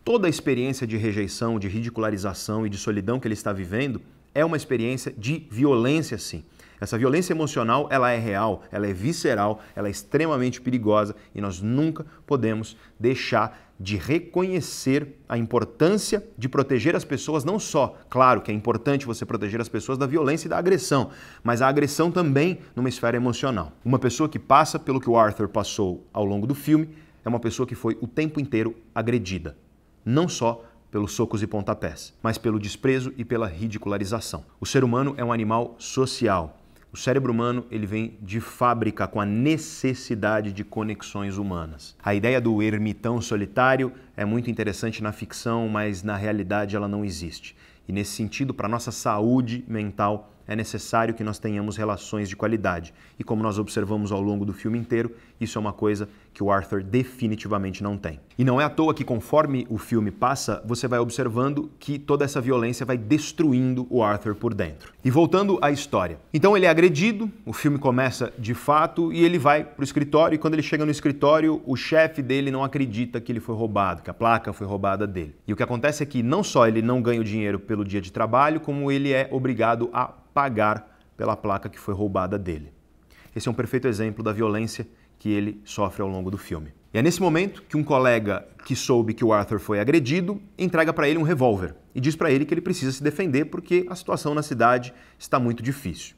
Toda a experiência de rejeição, de ridicularização e de solidão que ele está vivendo é uma experiência de violência, sim. Essa violência emocional, ela é real, ela é visceral, ela é extremamente perigosa e nós nunca podemos deixar de reconhecer a importância de proteger as pessoas, não só, claro que é importante você proteger as pessoas da violência e da agressão, mas a agressão também numa esfera emocional. Uma pessoa que passa pelo que o Arthur passou ao longo do filme é uma pessoa que foi o tempo inteiro agredida, não só pelos socos e pontapés, mas pelo desprezo e pela ridicularização. O ser humano é um animal social. O cérebro humano ele vem de fábrica com a necessidade de conexões humanas. A ideia do ermitão solitário é muito interessante na ficção, mas na realidade ela não existe. E nesse sentido, para nossa saúde mental, é necessário que nós tenhamos relações de qualidade. E como nós observamos ao longo do filme inteiro, isso é uma coisa que o Arthur definitivamente não tem. E não é à toa que conforme o filme passa, você vai observando que toda essa violência vai destruindo o Arthur por dentro. E voltando à história. Então ele é agredido, o filme começa de fato e ele vai para o escritório e quando ele chega no escritório, o chefe dele não acredita que ele foi roubado, que a placa foi roubada dele. E o que acontece é que não só ele não ganha o dinheiro pelo dia de trabalho, como ele é obrigado a pagar pela placa que foi roubada dele. Esse é um perfeito exemplo da violência que ele sofre ao longo do filme. E é nesse momento que um colega que soube que o Arthur foi agredido entrega para ele um revólver e diz para ele que ele precisa se defender porque a situação na cidade está muito difícil.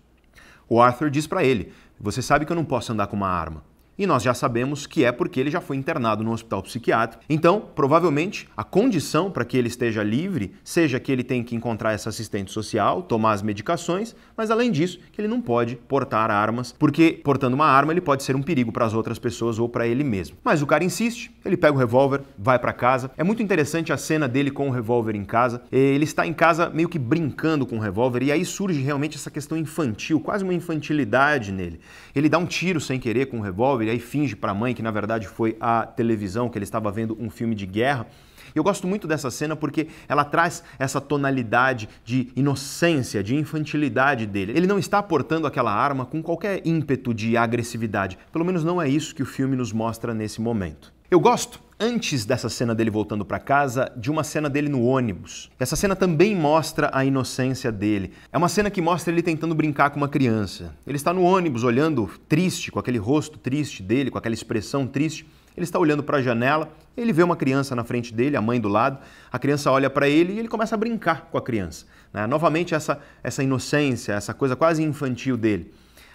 O Arthur diz para ele: Você sabe que eu não posso andar com uma arma. E nós já sabemos que é porque ele já foi internado no hospital psiquiátrico. Então, provavelmente, a condição para que ele esteja livre seja que ele tem que encontrar essa assistente social, tomar as medicações, mas além disso, que ele não pode portar armas, porque portando uma arma ele pode ser um perigo para as outras pessoas ou para ele mesmo. Mas o cara insiste, ele pega o revólver, vai para casa. É muito interessante a cena dele com o revólver em casa. Ele está em casa meio que brincando com o revólver e aí surge realmente essa questão infantil, quase uma infantilidade nele. Ele dá um tiro sem querer com o revólver e aí finge para a mãe que na verdade foi a televisão, que ele estava vendo um filme de guerra. Eu gosto muito dessa cena porque ela traz essa tonalidade de inocência, de infantilidade dele. Ele não está portando aquela arma com qualquer ímpeto de agressividade. Pelo menos não é isso que o filme nos mostra nesse momento. Eu gosto, antes dessa cena dele voltando para casa, de uma cena dele no ônibus. Essa cena também mostra a inocência dele. É uma cena que mostra ele tentando brincar com uma criança. Ele está no ônibus olhando triste, com aquele rosto triste dele, com aquela expressão triste. Ele está olhando para a janela, ele vê uma criança na frente dele, a mãe do lado. A criança olha para ele e ele começa a brincar com a criança. Né? Novamente, essa, essa inocência, essa coisa quase infantil dele.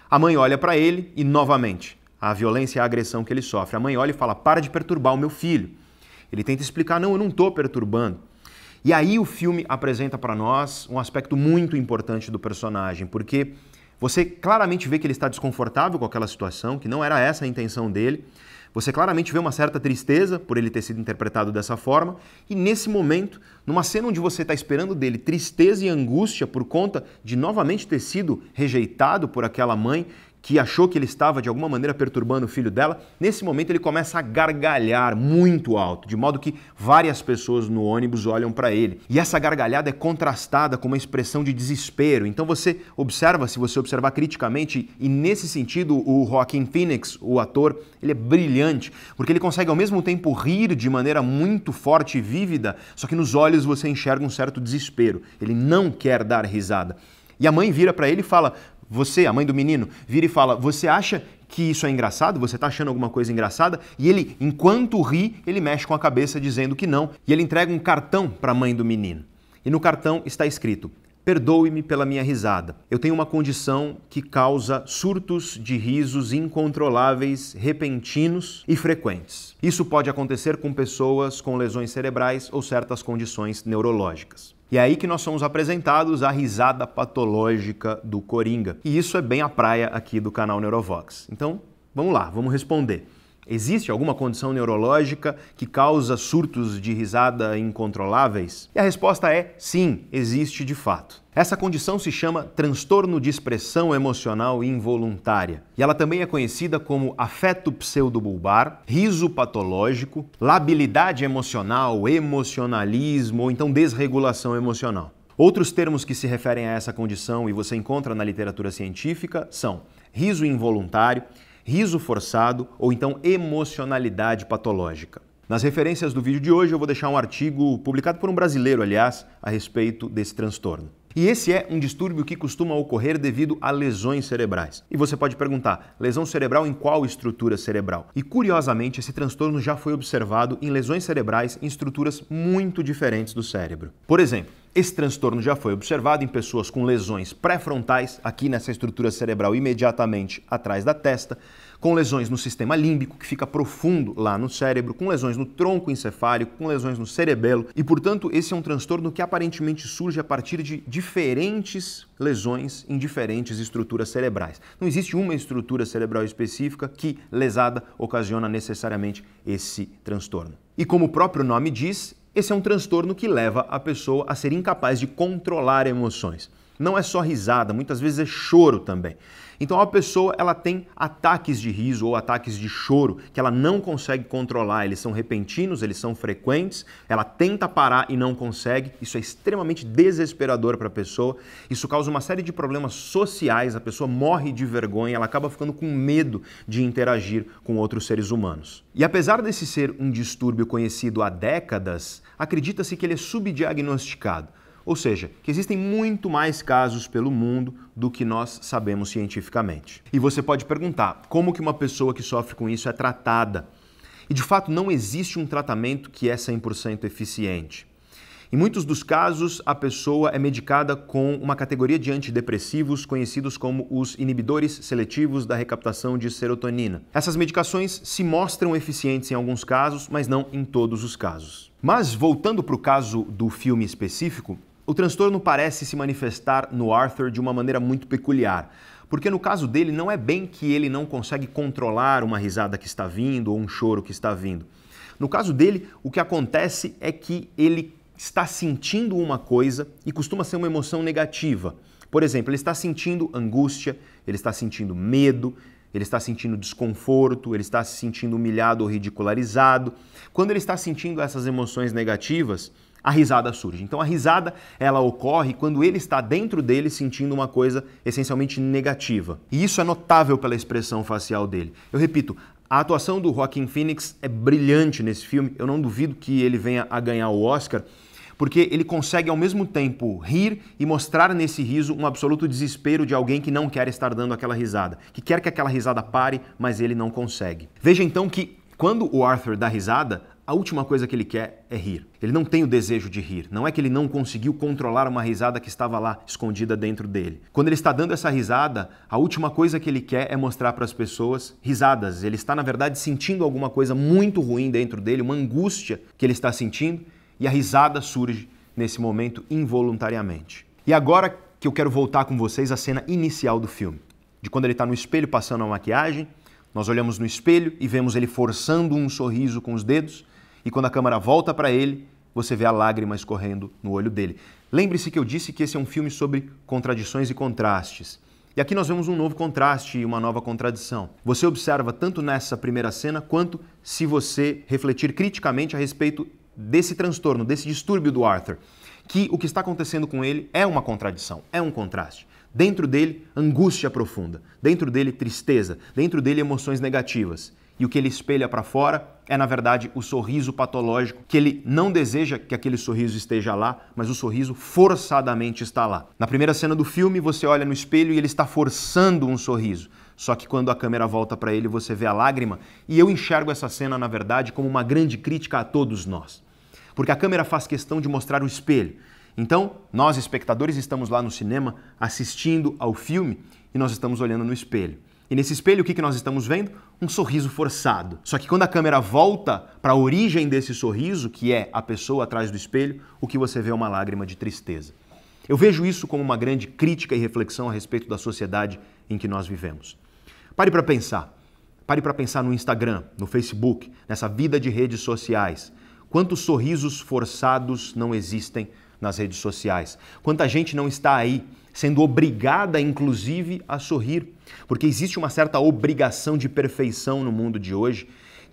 A mãe olha para ele e, novamente, a violência e a agressão que ele sofre. A mãe olha e fala: Para de perturbar o meu filho. Ele tenta explicar: Não, eu não estou perturbando. E aí o filme apresenta para nós um aspecto muito importante do personagem, porque você claramente vê que ele está desconfortável com aquela situação, que não era essa a intenção dele. Você claramente vê uma certa tristeza por ele ter sido interpretado dessa forma, e nesse momento, numa cena onde você está esperando dele tristeza e angústia por conta de novamente ter sido rejeitado por aquela mãe que achou que ele estava de alguma maneira perturbando o filho dela, nesse momento ele começa a gargalhar muito alto, de modo que várias pessoas no ônibus olham para ele. E essa gargalhada é contrastada com uma expressão de desespero. Então você observa, se você observar criticamente, e nesse sentido o Joaquin Phoenix, o ator, ele é brilhante, porque ele consegue ao mesmo tempo rir de maneira muito forte e vívida, só que nos olhos você enxerga um certo desespero. Ele não quer dar risada. E a mãe vira para ele e fala: você, a mãe do menino, vira e fala: Você acha que isso é engraçado? Você está achando alguma coisa engraçada? E ele, enquanto ri, ele mexe com a cabeça dizendo que não. E ele entrega um cartão para a mãe do menino. E no cartão está escrito: Perdoe-me pela minha risada. Eu tenho uma condição que causa surtos de risos incontroláveis, repentinos e frequentes. Isso pode acontecer com pessoas com lesões cerebrais ou certas condições neurológicas. E é aí que nós somos apresentados à risada patológica do Coringa. E isso é bem a praia aqui do canal Neurovox. Então, vamos lá, vamos responder. Existe alguma condição neurológica que causa surtos de risada incontroláveis? E a resposta é sim, existe de fato. Essa condição se chama transtorno de expressão emocional involuntária. E ela também é conhecida como afeto pseudobulbar, riso patológico, labilidade emocional, emocionalismo ou então desregulação emocional. Outros termos que se referem a essa condição e você encontra na literatura científica são riso involuntário, riso forçado ou então emocionalidade patológica. Nas referências do vídeo de hoje eu vou deixar um artigo publicado por um brasileiro, aliás, a respeito desse transtorno. E esse é um distúrbio que costuma ocorrer devido a lesões cerebrais. E você pode perguntar, lesão cerebral em qual estrutura cerebral? E curiosamente, esse transtorno já foi observado em lesões cerebrais em estruturas muito diferentes do cérebro. Por exemplo, esse transtorno já foi observado em pessoas com lesões pré-frontais, aqui nessa estrutura cerebral imediatamente atrás da testa, com lesões no sistema límbico, que fica profundo lá no cérebro, com lesões no tronco encefálico, com lesões no cerebelo, e portanto esse é um transtorno que aparentemente surge a partir de diferentes lesões em diferentes estruturas cerebrais. Não existe uma estrutura cerebral específica que, lesada, ocasiona necessariamente esse transtorno. E como o próprio nome diz, esse é um transtorno que leva a pessoa a ser incapaz de controlar emoções. Não é só risada, muitas vezes é choro também. Então a pessoa ela tem ataques de riso ou ataques de choro que ela não consegue controlar, eles são repentinos, eles são frequentes, ela tenta parar e não consegue. Isso é extremamente desesperador para a pessoa. Isso causa uma série de problemas sociais, a pessoa morre de vergonha, ela acaba ficando com medo de interagir com outros seres humanos. E apesar desse ser um distúrbio conhecido há décadas, acredita-se que ele é subdiagnosticado. Ou seja, que existem muito mais casos pelo mundo do que nós sabemos cientificamente. E você pode perguntar, como que uma pessoa que sofre com isso é tratada? E de fato não existe um tratamento que é 100% eficiente. Em muitos dos casos, a pessoa é medicada com uma categoria de antidepressivos conhecidos como os inibidores seletivos da recaptação de serotonina. Essas medicações se mostram eficientes em alguns casos, mas não em todos os casos. Mas voltando para o caso do filme específico, o transtorno parece se manifestar no Arthur de uma maneira muito peculiar, porque no caso dele não é bem que ele não consegue controlar uma risada que está vindo ou um choro que está vindo. No caso dele, o que acontece é que ele está sentindo uma coisa e costuma ser uma emoção negativa. Por exemplo, ele está sentindo angústia, ele está sentindo medo, ele está sentindo desconforto, ele está se sentindo humilhado ou ridicularizado. Quando ele está sentindo essas emoções negativas, a risada surge. Então a risada ela ocorre quando ele está dentro dele sentindo uma coisa essencialmente negativa. E isso é notável pela expressão facial dele. Eu repito, a atuação do Joaquin Phoenix é brilhante nesse filme. Eu não duvido que ele venha a ganhar o Oscar, porque ele consegue ao mesmo tempo rir e mostrar nesse riso um absoluto desespero de alguém que não quer estar dando aquela risada, que quer que aquela risada pare, mas ele não consegue. Veja então que quando o Arthur dá risada, a última coisa que ele quer é rir. Ele não tem o desejo de rir. Não é que ele não conseguiu controlar uma risada que estava lá escondida dentro dele. Quando ele está dando essa risada, a última coisa que ele quer é mostrar para as pessoas risadas. Ele está, na verdade, sentindo alguma coisa muito ruim dentro dele, uma angústia que ele está sentindo, e a risada surge nesse momento involuntariamente. E agora que eu quero voltar com vocês à cena inicial do filme, de quando ele está no espelho passando a maquiagem, nós olhamos no espelho e vemos ele forçando um sorriso com os dedos e quando a câmera volta para ele, você vê a lágrima escorrendo no olho dele. Lembre-se que eu disse que esse é um filme sobre contradições e contrastes. E aqui nós vemos um novo contraste e uma nova contradição. Você observa tanto nessa primeira cena quanto se você refletir criticamente a respeito desse transtorno, desse distúrbio do Arthur, que o que está acontecendo com ele é uma contradição, é um contraste. Dentro dele, angústia profunda, dentro dele, tristeza, dentro dele, emoções negativas e o que ele espelha para fora é, na verdade, o sorriso patológico, que ele não deseja que aquele sorriso esteja lá, mas o sorriso forçadamente está lá. Na primeira cena do filme, você olha no espelho e ele está forçando um sorriso. Só que quando a câmera volta para ele, você vê a lágrima, e eu enxergo essa cena, na verdade, como uma grande crítica a todos nós. Porque a câmera faz questão de mostrar o espelho. Então, nós espectadores estamos lá no cinema assistindo ao filme e nós estamos olhando no espelho. E nesse espelho, o que nós estamos vendo? Um sorriso forçado. Só que quando a câmera volta para a origem desse sorriso, que é a pessoa atrás do espelho, o que você vê é uma lágrima de tristeza. Eu vejo isso como uma grande crítica e reflexão a respeito da sociedade em que nós vivemos. Pare para pensar. Pare para pensar no Instagram, no Facebook, nessa vida de redes sociais. Quantos sorrisos forçados não existem nas redes sociais? Quanta gente não está aí sendo obrigada, inclusive, a sorrir, porque existe uma certa obrigação de perfeição no mundo de hoje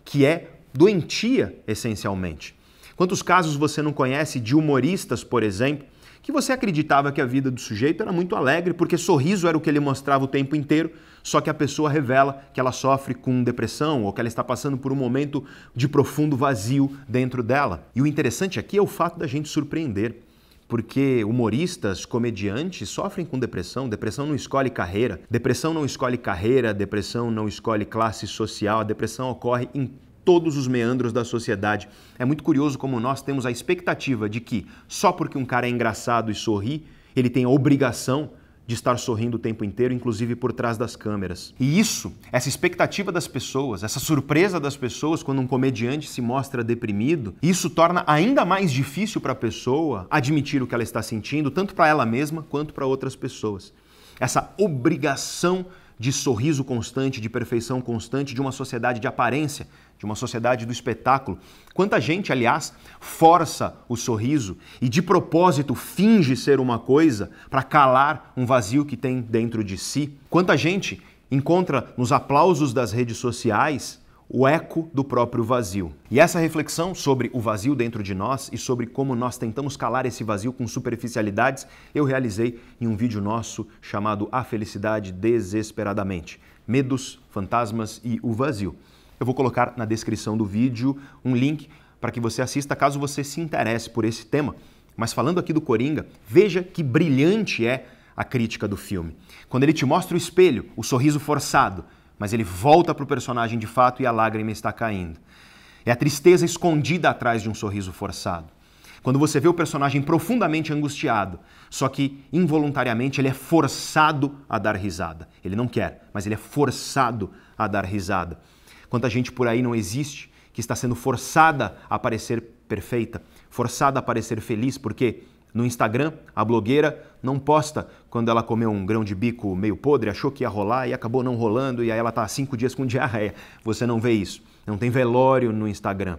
que é doentia, essencialmente. Quantos casos você não conhece de humoristas, por exemplo, que você acreditava que a vida do sujeito era muito alegre, porque sorriso era o que ele mostrava o tempo inteiro, só que a pessoa revela que ela sofre com depressão ou que ela está passando por um momento de profundo vazio dentro dela. E o interessante aqui é o fato da gente surpreender porque humoristas, comediantes sofrem com depressão. Depressão não escolhe carreira, depressão não escolhe carreira, depressão não escolhe classe social, a depressão ocorre em todos os meandros da sociedade. É muito curioso como nós temos a expectativa de que só porque um cara é engraçado e sorri, ele tem a obrigação de estar sorrindo o tempo inteiro, inclusive por trás das câmeras. E isso, essa expectativa das pessoas, essa surpresa das pessoas quando um comediante se mostra deprimido, isso torna ainda mais difícil para a pessoa admitir o que ela está sentindo, tanto para ela mesma quanto para outras pessoas. Essa obrigação de sorriso constante, de perfeição constante, de uma sociedade de aparência, de uma sociedade do espetáculo. Quanta gente, aliás, força o sorriso e de propósito finge ser uma coisa para calar um vazio que tem dentro de si. Quanta gente encontra nos aplausos das redes sociais o eco do próprio vazio. E essa reflexão sobre o vazio dentro de nós e sobre como nós tentamos calar esse vazio com superficialidades, eu realizei em um vídeo nosso chamado A Felicidade Desesperadamente: Medos, Fantasmas e o Vazio. Eu vou colocar na descrição do vídeo um link para que você assista caso você se interesse por esse tema. Mas falando aqui do Coringa, veja que brilhante é a crítica do filme. Quando ele te mostra o espelho, o sorriso forçado, mas ele volta para o personagem de fato e a lágrima está caindo. É a tristeza escondida atrás de um sorriso forçado. Quando você vê o personagem profundamente angustiado, só que involuntariamente ele é forçado a dar risada. Ele não quer, mas ele é forçado a dar risada. Quanta gente por aí não existe que está sendo forçada a parecer perfeita, forçada a parecer feliz, porque no Instagram, a blogueira não posta quando ela comeu um grão de bico meio podre, achou que ia rolar e acabou não rolando, e aí ela está cinco dias com diarreia. Você não vê isso. Não tem velório no Instagram.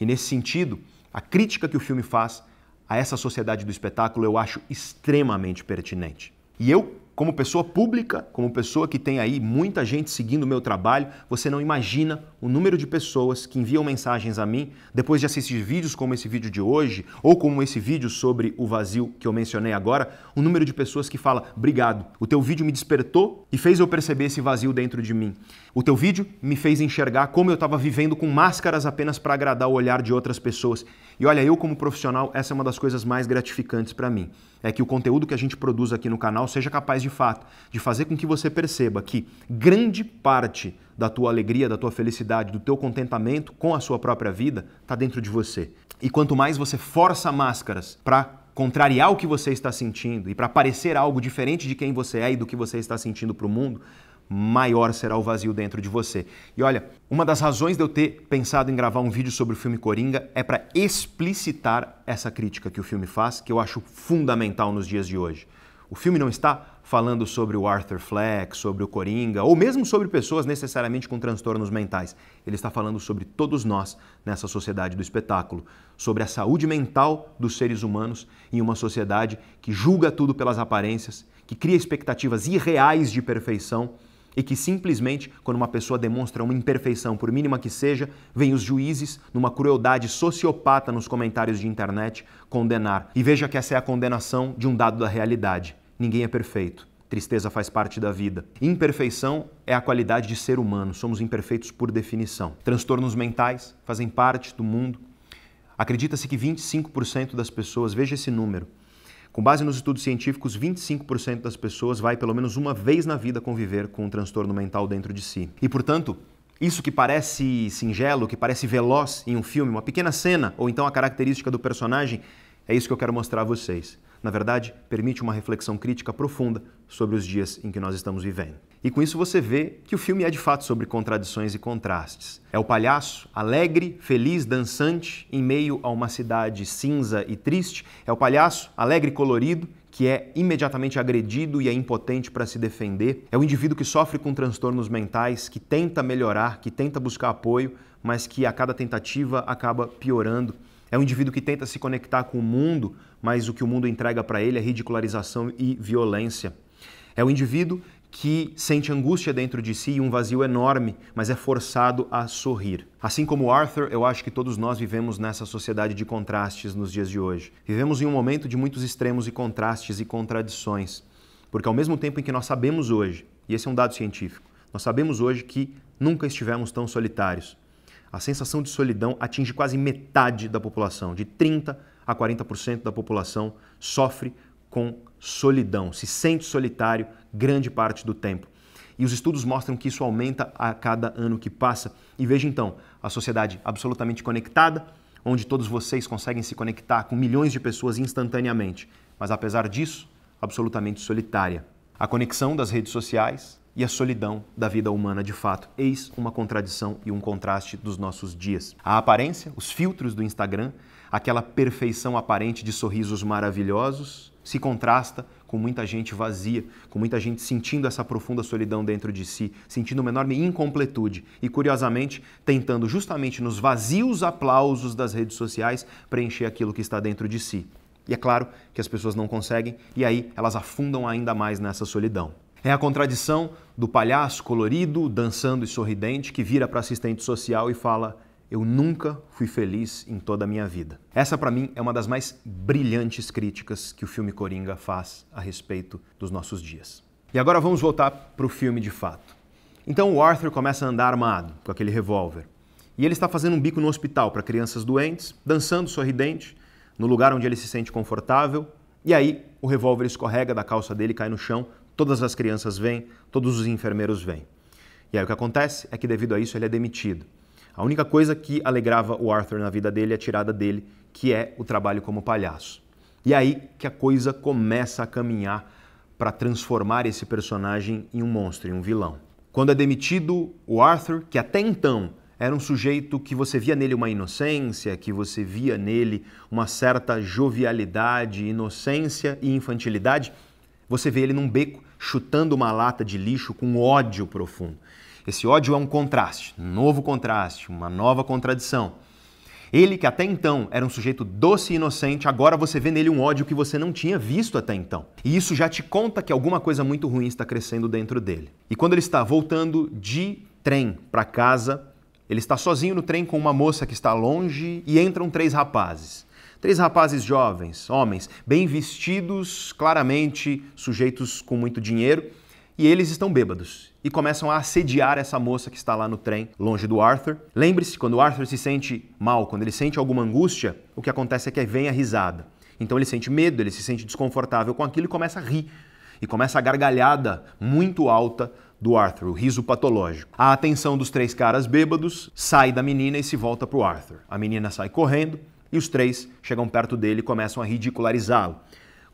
E nesse sentido, a crítica que o filme faz a essa sociedade do espetáculo eu acho extremamente pertinente. E eu como pessoa pública, como pessoa que tem aí muita gente seguindo o meu trabalho, você não imagina o número de pessoas que enviam mensagens a mim depois de assistir vídeos como esse vídeo de hoje ou como esse vídeo sobre o vazio que eu mencionei agora, o número de pessoas que fala: "Obrigado. O teu vídeo me despertou e fez eu perceber esse vazio dentro de mim. O teu vídeo me fez enxergar como eu estava vivendo com máscaras apenas para agradar o olhar de outras pessoas. E olha, eu como profissional, essa é uma das coisas mais gratificantes para mim. É que o conteúdo que a gente produz aqui no canal seja capaz de fato de fazer com que você perceba que grande parte da tua alegria, da tua felicidade, do teu contentamento com a sua própria vida está dentro de você. E quanto mais você força máscaras para contrariar o que você está sentindo e para parecer algo diferente de quem você é e do que você está sentindo para o mundo, maior será o vazio dentro de você. E olha, uma das razões de eu ter pensado em gravar um vídeo sobre o filme Coringa é para explicitar essa crítica que o filme faz, que eu acho fundamental nos dias de hoje. O filme não está falando sobre o Arthur Fleck, sobre o Coringa, ou mesmo sobre pessoas necessariamente com transtornos mentais. Ele está falando sobre todos nós nessa sociedade do espetáculo, sobre a saúde mental dos seres humanos em uma sociedade que julga tudo pelas aparências, que cria expectativas irreais de perfeição e que simplesmente, quando uma pessoa demonstra uma imperfeição, por mínima que seja, vem os juízes, numa crueldade sociopata nos comentários de internet, condenar. E veja que essa é a condenação de um dado da realidade. Ninguém é perfeito. Tristeza faz parte da vida. Imperfeição é a qualidade de ser humano. Somos imperfeitos por definição. Transtornos mentais fazem parte do mundo. Acredita-se que 25% das pessoas, veja esse número, com base nos estudos científicos, 25% das pessoas vai pelo menos uma vez na vida conviver com um transtorno mental dentro de si. E, portanto, isso que parece singelo, que parece veloz em um filme, uma pequena cena, ou então a característica do personagem, É isso que eu quero mostrar a vocês. Na verdade, permite uma reflexão crítica profunda sobre os dias em que nós estamos vivendo. E com isso você vê que o filme é de fato sobre contradições e contrastes. É o palhaço alegre, feliz, dançante em meio a uma cidade cinza e triste. É o palhaço alegre e colorido que é imediatamente agredido e é impotente para se defender. É o indivíduo que sofre com transtornos mentais, que tenta melhorar, que tenta buscar apoio, mas que a cada tentativa acaba piorando. É um indivíduo que tenta se conectar com o mundo, mas o que o mundo entrega para ele é ridicularização e violência. É o indivíduo que sente angústia dentro de si e um vazio enorme, mas é forçado a sorrir. Assim como Arthur, eu acho que todos nós vivemos nessa sociedade de contrastes nos dias de hoje. Vivemos em um momento de muitos extremos e contrastes e contradições. Porque ao mesmo tempo em que nós sabemos hoje, e esse é um dado científico, nós sabemos hoje que nunca estivemos tão solitários a sensação de solidão atinge quase metade da população, de 30 a 40% da população sofre com solidão, se sente solitário grande parte do tempo. E os estudos mostram que isso aumenta a cada ano que passa. E veja então, a sociedade absolutamente conectada, onde todos vocês conseguem se conectar com milhões de pessoas instantaneamente, mas apesar disso, absolutamente solitária. A conexão das redes sociais, e a solidão da vida humana de fato. Eis uma contradição e um contraste dos nossos dias. A aparência, os filtros do Instagram, aquela perfeição aparente de sorrisos maravilhosos, se contrasta com muita gente vazia, com muita gente sentindo essa profunda solidão dentro de si, sentindo uma enorme incompletude e, curiosamente, tentando justamente nos vazios aplausos das redes sociais preencher aquilo que está dentro de si. E é claro que as pessoas não conseguem e aí elas afundam ainda mais nessa solidão. É a contradição do palhaço colorido, dançando e sorridente que vira para assistente social e fala: Eu nunca fui feliz em toda a minha vida. Essa, para mim, é uma das mais brilhantes críticas que o filme Coringa faz a respeito dos nossos dias. E agora vamos voltar para o filme de fato. Então o Arthur começa a andar armado com aquele revólver. E ele está fazendo um bico no hospital para crianças doentes, dançando sorridente, no lugar onde ele se sente confortável. E aí o revólver escorrega da calça dele cai no chão, Todas as crianças vêm, todos os enfermeiros vêm. E aí o que acontece é que devido a isso ele é demitido. A única coisa que alegrava o Arthur na vida dele é a tirada dele, que é o trabalho como palhaço. E aí que a coisa começa a caminhar para transformar esse personagem em um monstro, em um vilão. Quando é demitido o Arthur, que até então era um sujeito que você via nele uma inocência, que você via nele uma certa jovialidade, inocência e infantilidade, você vê ele num beco chutando uma lata de lixo com ódio profundo. Esse ódio é um contraste, um novo contraste, uma nova contradição. Ele, que até então era um sujeito doce e inocente, agora você vê nele um ódio que você não tinha visto até então. E isso já te conta que alguma coisa muito ruim está crescendo dentro dele. E quando ele está voltando de trem para casa, ele está sozinho no trem com uma moça que está longe e entram três rapazes. Três rapazes jovens, homens, bem vestidos, claramente sujeitos com muito dinheiro, e eles estão bêbados e começam a assediar essa moça que está lá no trem, longe do Arthur. Lembre-se, quando o Arthur se sente mal, quando ele sente alguma angústia, o que acontece é que vem a risada. Então ele sente medo, ele se sente desconfortável com aquilo e começa a rir. E começa a gargalhada muito alta do Arthur, o riso patológico. A atenção dos três caras bêbados sai da menina e se volta para o Arthur. A menina sai correndo, e os três chegam perto dele e começam a ridicularizá-lo.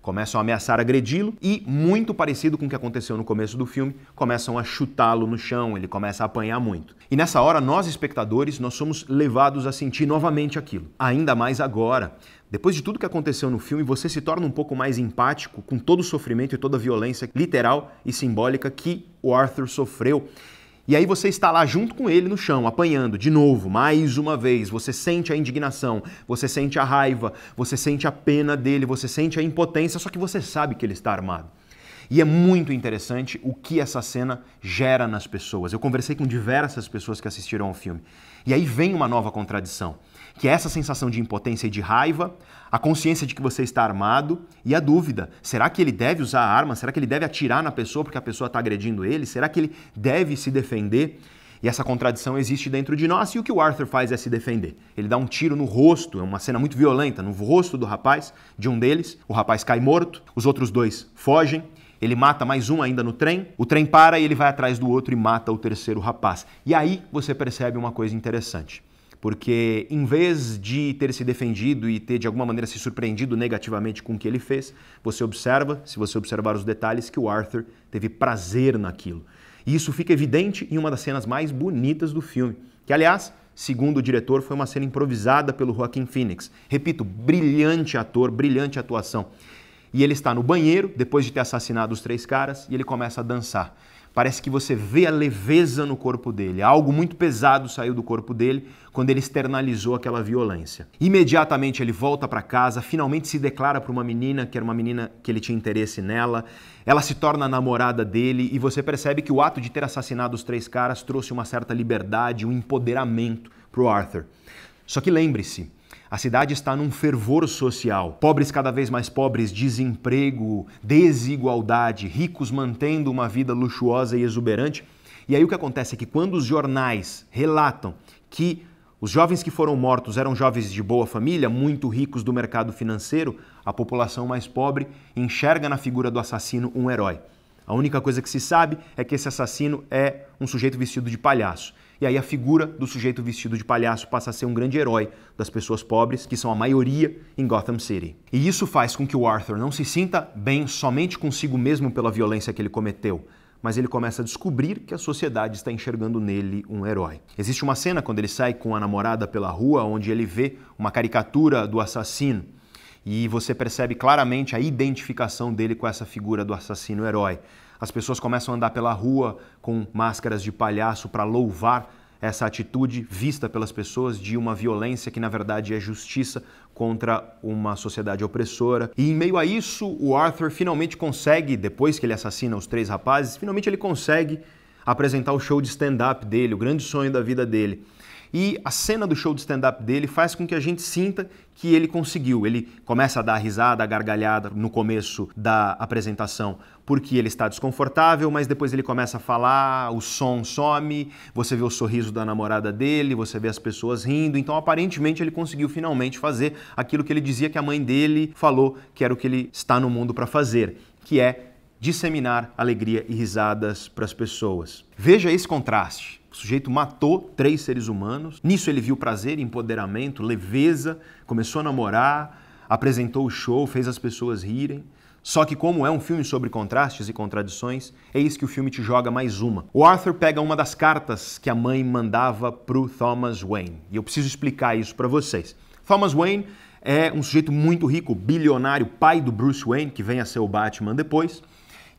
Começam a ameaçar agredi-lo e, muito parecido com o que aconteceu no começo do filme, começam a chutá-lo no chão, ele começa a apanhar muito. E nessa hora, nós espectadores, nós somos levados a sentir novamente aquilo. Ainda mais agora. Depois de tudo que aconteceu no filme, você se torna um pouco mais empático com todo o sofrimento e toda a violência literal e simbólica que o Arthur sofreu. E aí você está lá junto com ele no chão, apanhando de novo, mais uma vez. Você sente a indignação, você sente a raiva, você sente a pena dele, você sente a impotência, só que você sabe que ele está armado. E é muito interessante o que essa cena gera nas pessoas. Eu conversei com diversas pessoas que assistiram ao filme. E aí vem uma nova contradição que é essa sensação de impotência e de raiva, a consciência de que você está armado e a dúvida: será que ele deve usar a arma? Será que ele deve atirar na pessoa porque a pessoa está agredindo ele? Será que ele deve se defender? E essa contradição existe dentro de nós e o que o Arthur faz é se defender. Ele dá um tiro no rosto, é uma cena muito violenta, no rosto do rapaz, de um deles. O rapaz cai morto, os outros dois fogem. Ele mata mais um ainda no trem, o trem para e ele vai atrás do outro e mata o terceiro rapaz. E aí você percebe uma coisa interessante. Porque em vez de ter se defendido e ter de alguma maneira se surpreendido negativamente com o que ele fez, você observa, se você observar os detalhes, que o Arthur teve prazer naquilo. E isso fica evidente em uma das cenas mais bonitas do filme, que aliás, segundo o diretor, foi uma cena improvisada pelo Joaquin Phoenix. Repito, brilhante ator, brilhante atuação. E ele está no banheiro, depois de ter assassinado os três caras, e ele começa a dançar. Parece que você vê a leveza no corpo dele. Algo muito pesado saiu do corpo dele quando ele externalizou aquela violência. Imediatamente ele volta para casa, finalmente se declara para uma menina, que era uma menina que ele tinha interesse nela. Ela se torna a namorada dele e você percebe que o ato de ter assassinado os três caras trouxe uma certa liberdade, um empoderamento para o Arthur. Só que lembre-se, a cidade está num fervor social. Pobres cada vez mais pobres, desemprego, desigualdade, ricos mantendo uma vida luxuosa e exuberante. E aí o que acontece é que quando os jornais relatam que os jovens que foram mortos eram jovens de boa família, muito ricos do mercado financeiro, a população mais pobre enxerga na figura do assassino um herói. A única coisa que se sabe é que esse assassino é um sujeito vestido de palhaço. E aí a figura do sujeito vestido de palhaço passa a ser um grande herói das pessoas pobres, que são a maioria em Gotham City. E isso faz com que o Arthur não se sinta bem somente consigo mesmo pela violência que ele cometeu, mas ele começa a descobrir que a sociedade está enxergando nele um herói. Existe uma cena quando ele sai com a namorada pela rua onde ele vê uma caricatura do assassino e você percebe claramente a identificação dele com essa figura do assassino herói. As pessoas começam a andar pela rua com máscaras de palhaço para louvar essa atitude vista pelas pessoas de uma violência que na verdade é justiça contra uma sociedade opressora. E em meio a isso, o Arthur finalmente consegue, depois que ele assassina os três rapazes, finalmente ele consegue apresentar o show de stand-up dele, o grande sonho da vida dele. E a cena do show de stand-up dele faz com que a gente sinta que ele conseguiu. Ele começa a dar risada, a gargalhada no começo da apresentação, porque ele está desconfortável, mas depois ele começa a falar, o som some, você vê o sorriso da namorada dele, você vê as pessoas rindo. Então, aparentemente, ele conseguiu finalmente fazer aquilo que ele dizia que a mãe dele falou que era o que ele está no mundo para fazer, que é disseminar alegria e risadas para as pessoas. Veja esse contraste. O sujeito matou três seres humanos. Nisso ele viu prazer, empoderamento, leveza, começou a namorar, apresentou o show, fez as pessoas rirem. Só que, como é um filme sobre contrastes e contradições, é isso que o filme te joga mais uma. O Arthur pega uma das cartas que a mãe mandava pro Thomas Wayne. E eu preciso explicar isso para vocês. Thomas Wayne é um sujeito muito rico, bilionário, pai do Bruce Wayne, que vem a ser o Batman depois.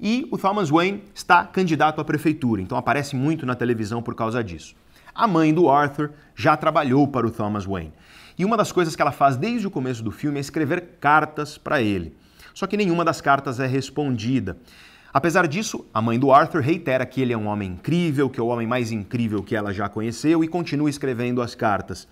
E o Thomas Wayne está candidato à prefeitura, então aparece muito na televisão por causa disso. A mãe do Arthur já trabalhou para o Thomas Wayne. E uma das coisas que ela faz desde o começo do filme é escrever cartas para ele. Só que nenhuma das cartas é respondida. Apesar disso, a mãe do Arthur reitera que ele é um homem incrível, que é o homem mais incrível que ela já conheceu e continua escrevendo as cartas.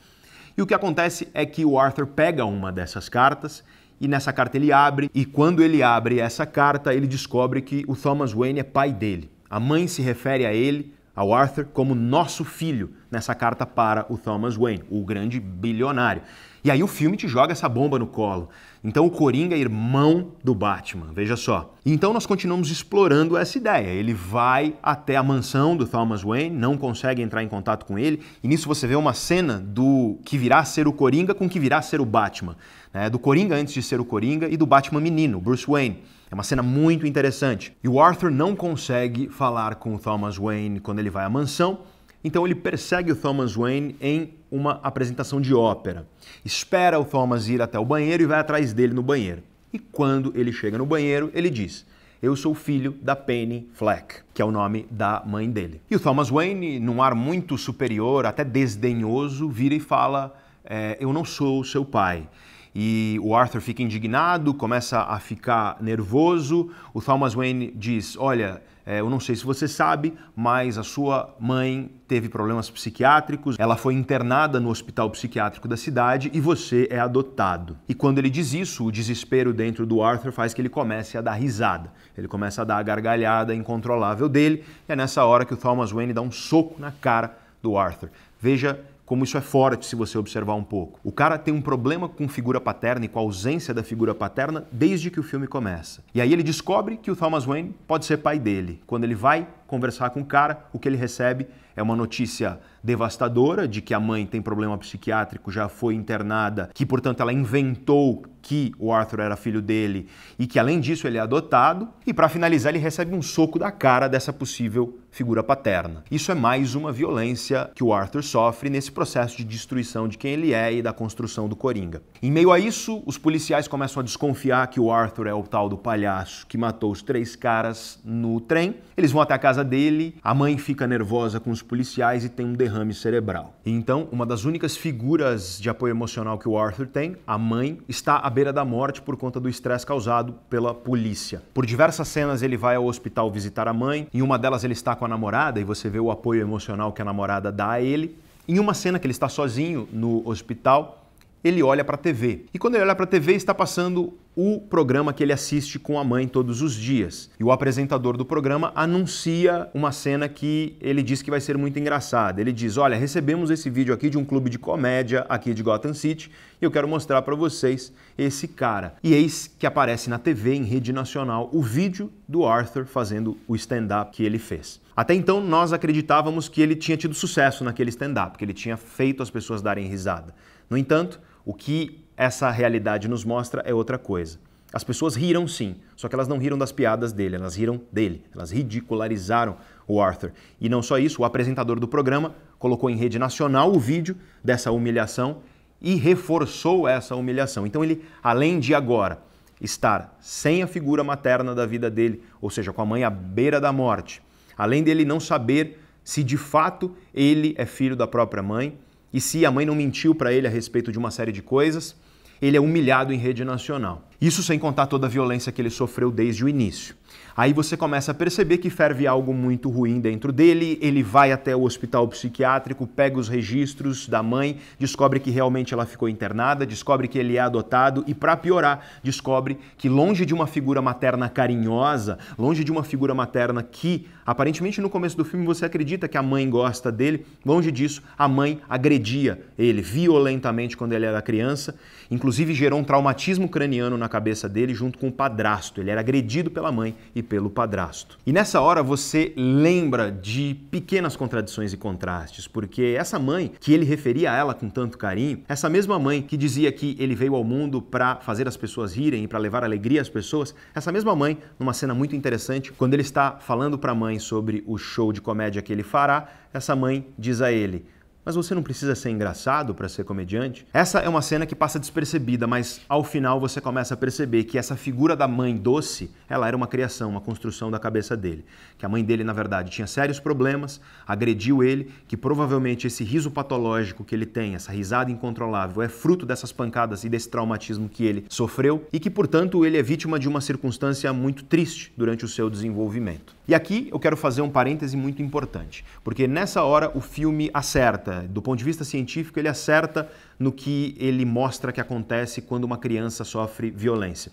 E o que acontece é que o Arthur pega uma dessas cartas e nessa carta ele abre, e quando ele abre essa carta, ele descobre que o Thomas Wayne é pai dele. A mãe se refere a ele, ao Arthur, como nosso filho, nessa carta para o Thomas Wayne, o grande bilionário. E aí o filme te joga essa bomba no colo. Então o Coringa é irmão do Batman, veja só. Então nós continuamos explorando essa ideia. Ele vai até a mansão do Thomas Wayne, não consegue entrar em contato com ele, e nisso você vê uma cena do que virá a ser o Coringa com que virá a ser o Batman. Né? Do Coringa antes de ser o Coringa e do Batman menino, Bruce Wayne. É uma cena muito interessante. E o Arthur não consegue falar com o Thomas Wayne quando ele vai à mansão, então ele persegue o Thomas Wayne em uma apresentação de ópera. Espera o Thomas ir até o banheiro e vai atrás dele no banheiro. E quando ele chega no banheiro, ele diz: Eu sou filho da Penny Fleck, que é o nome da mãe dele. E o Thomas Wayne, num ar muito superior, até desdenhoso, vira e fala: é, Eu não sou seu pai. E o Arthur fica indignado, começa a ficar nervoso. O Thomas Wayne diz: Olha, é, eu não sei se você sabe, mas a sua mãe teve problemas psiquiátricos, ela foi internada no hospital psiquiátrico da cidade e você é adotado. E quando ele diz isso, o desespero dentro do Arthur faz que ele comece a dar risada. Ele começa a dar a gargalhada incontrolável dele, e é nessa hora que o Thomas Wayne dá um soco na cara do Arthur. Veja como isso é forte se você observar um pouco. O cara tem um problema com figura paterna e com a ausência da figura paterna desde que o filme começa. E aí ele descobre que o Thomas Wayne pode ser pai dele. Quando ele vai conversar com o cara, o que ele recebe é uma notícia devastadora de que a mãe tem problema psiquiátrico, já foi internada, que portanto ela inventou que o Arthur era filho dele e que além disso ele é adotado. E para finalizar, ele recebe um soco da cara dessa possível figura paterna. Isso é mais uma violência que o Arthur sofre nesse processo de destruição de quem ele é e da construção do Coringa. Em meio a isso, os policiais começam a desconfiar que o Arthur é o tal do palhaço que matou os três caras no trem. Eles vão até a casa dele, a mãe fica nervosa com os policiais e tem um derrame cerebral. Então, uma das únicas figuras de apoio emocional que o Arthur tem, a mãe, está à beira da morte por conta do estresse causado pela polícia. Por diversas cenas ele vai ao hospital visitar a mãe, em uma delas ele está com a namorada e você vê o apoio emocional que a namorada dá a ele. Em uma cena que ele está sozinho no hospital, ele olha para a TV. E quando ele olha para a TV, está passando o programa que ele assiste com a mãe todos os dias. E o apresentador do programa anuncia uma cena que ele diz que vai ser muito engraçada. Ele diz: Olha, recebemos esse vídeo aqui de um clube de comédia aqui de Gotham City e eu quero mostrar para vocês esse cara. E eis que aparece na TV, em rede nacional, o vídeo do Arthur fazendo o stand-up que ele fez. Até então, nós acreditávamos que ele tinha tido sucesso naquele stand-up, que ele tinha feito as pessoas darem risada. No entanto, o que essa realidade nos mostra é outra coisa. As pessoas riram sim, só que elas não riram das piadas dele, elas riram dele, elas ridicularizaram o Arthur. E não só isso, o apresentador do programa colocou em rede nacional o vídeo dessa humilhação e reforçou essa humilhação. Então ele, além de agora estar sem a figura materna da vida dele, ou seja, com a mãe à beira da morte, além dele não saber se de fato ele é filho da própria mãe e se a mãe não mentiu para ele a respeito de uma série de coisas, ele é humilhado em rede nacional. Isso sem contar toda a violência que ele sofreu desde o início. Aí você começa a perceber que ferve algo muito ruim dentro dele, ele vai até o hospital psiquiátrico, pega os registros da mãe, descobre que realmente ela ficou internada, descobre que ele é adotado e, para piorar, descobre que, longe de uma figura materna carinhosa, longe de uma figura materna que, aparentemente no começo do filme, você acredita que a mãe gosta dele, longe disso, a mãe agredia ele violentamente quando ele era criança, inclusive gerou um traumatismo craniano na cabeça dele junto com o padrasto. Ele era agredido pela mãe e pelo padrasto. E nessa hora você lembra de pequenas contradições e contrastes, porque essa mãe que ele referia a ela com tanto carinho, essa mesma mãe que dizia que ele veio ao mundo para fazer as pessoas rirem e para levar alegria às pessoas, essa mesma mãe, numa cena muito interessante, quando ele está falando para a mãe sobre o show de comédia que ele fará, essa mãe diz a ele: mas você não precisa ser engraçado para ser comediante? Essa é uma cena que passa despercebida, mas ao final você começa a perceber que essa figura da mãe doce, ela era uma criação, uma construção da cabeça dele. Que a mãe dele, na verdade, tinha sérios problemas, agrediu ele, que provavelmente esse riso patológico que ele tem, essa risada incontrolável, é fruto dessas pancadas e desse traumatismo que ele sofreu e que, portanto, ele é vítima de uma circunstância muito triste durante o seu desenvolvimento. E aqui eu quero fazer um parêntese muito importante, porque nessa hora o filme acerta, do ponto de vista científico, ele acerta no que ele mostra que acontece quando uma criança sofre violência.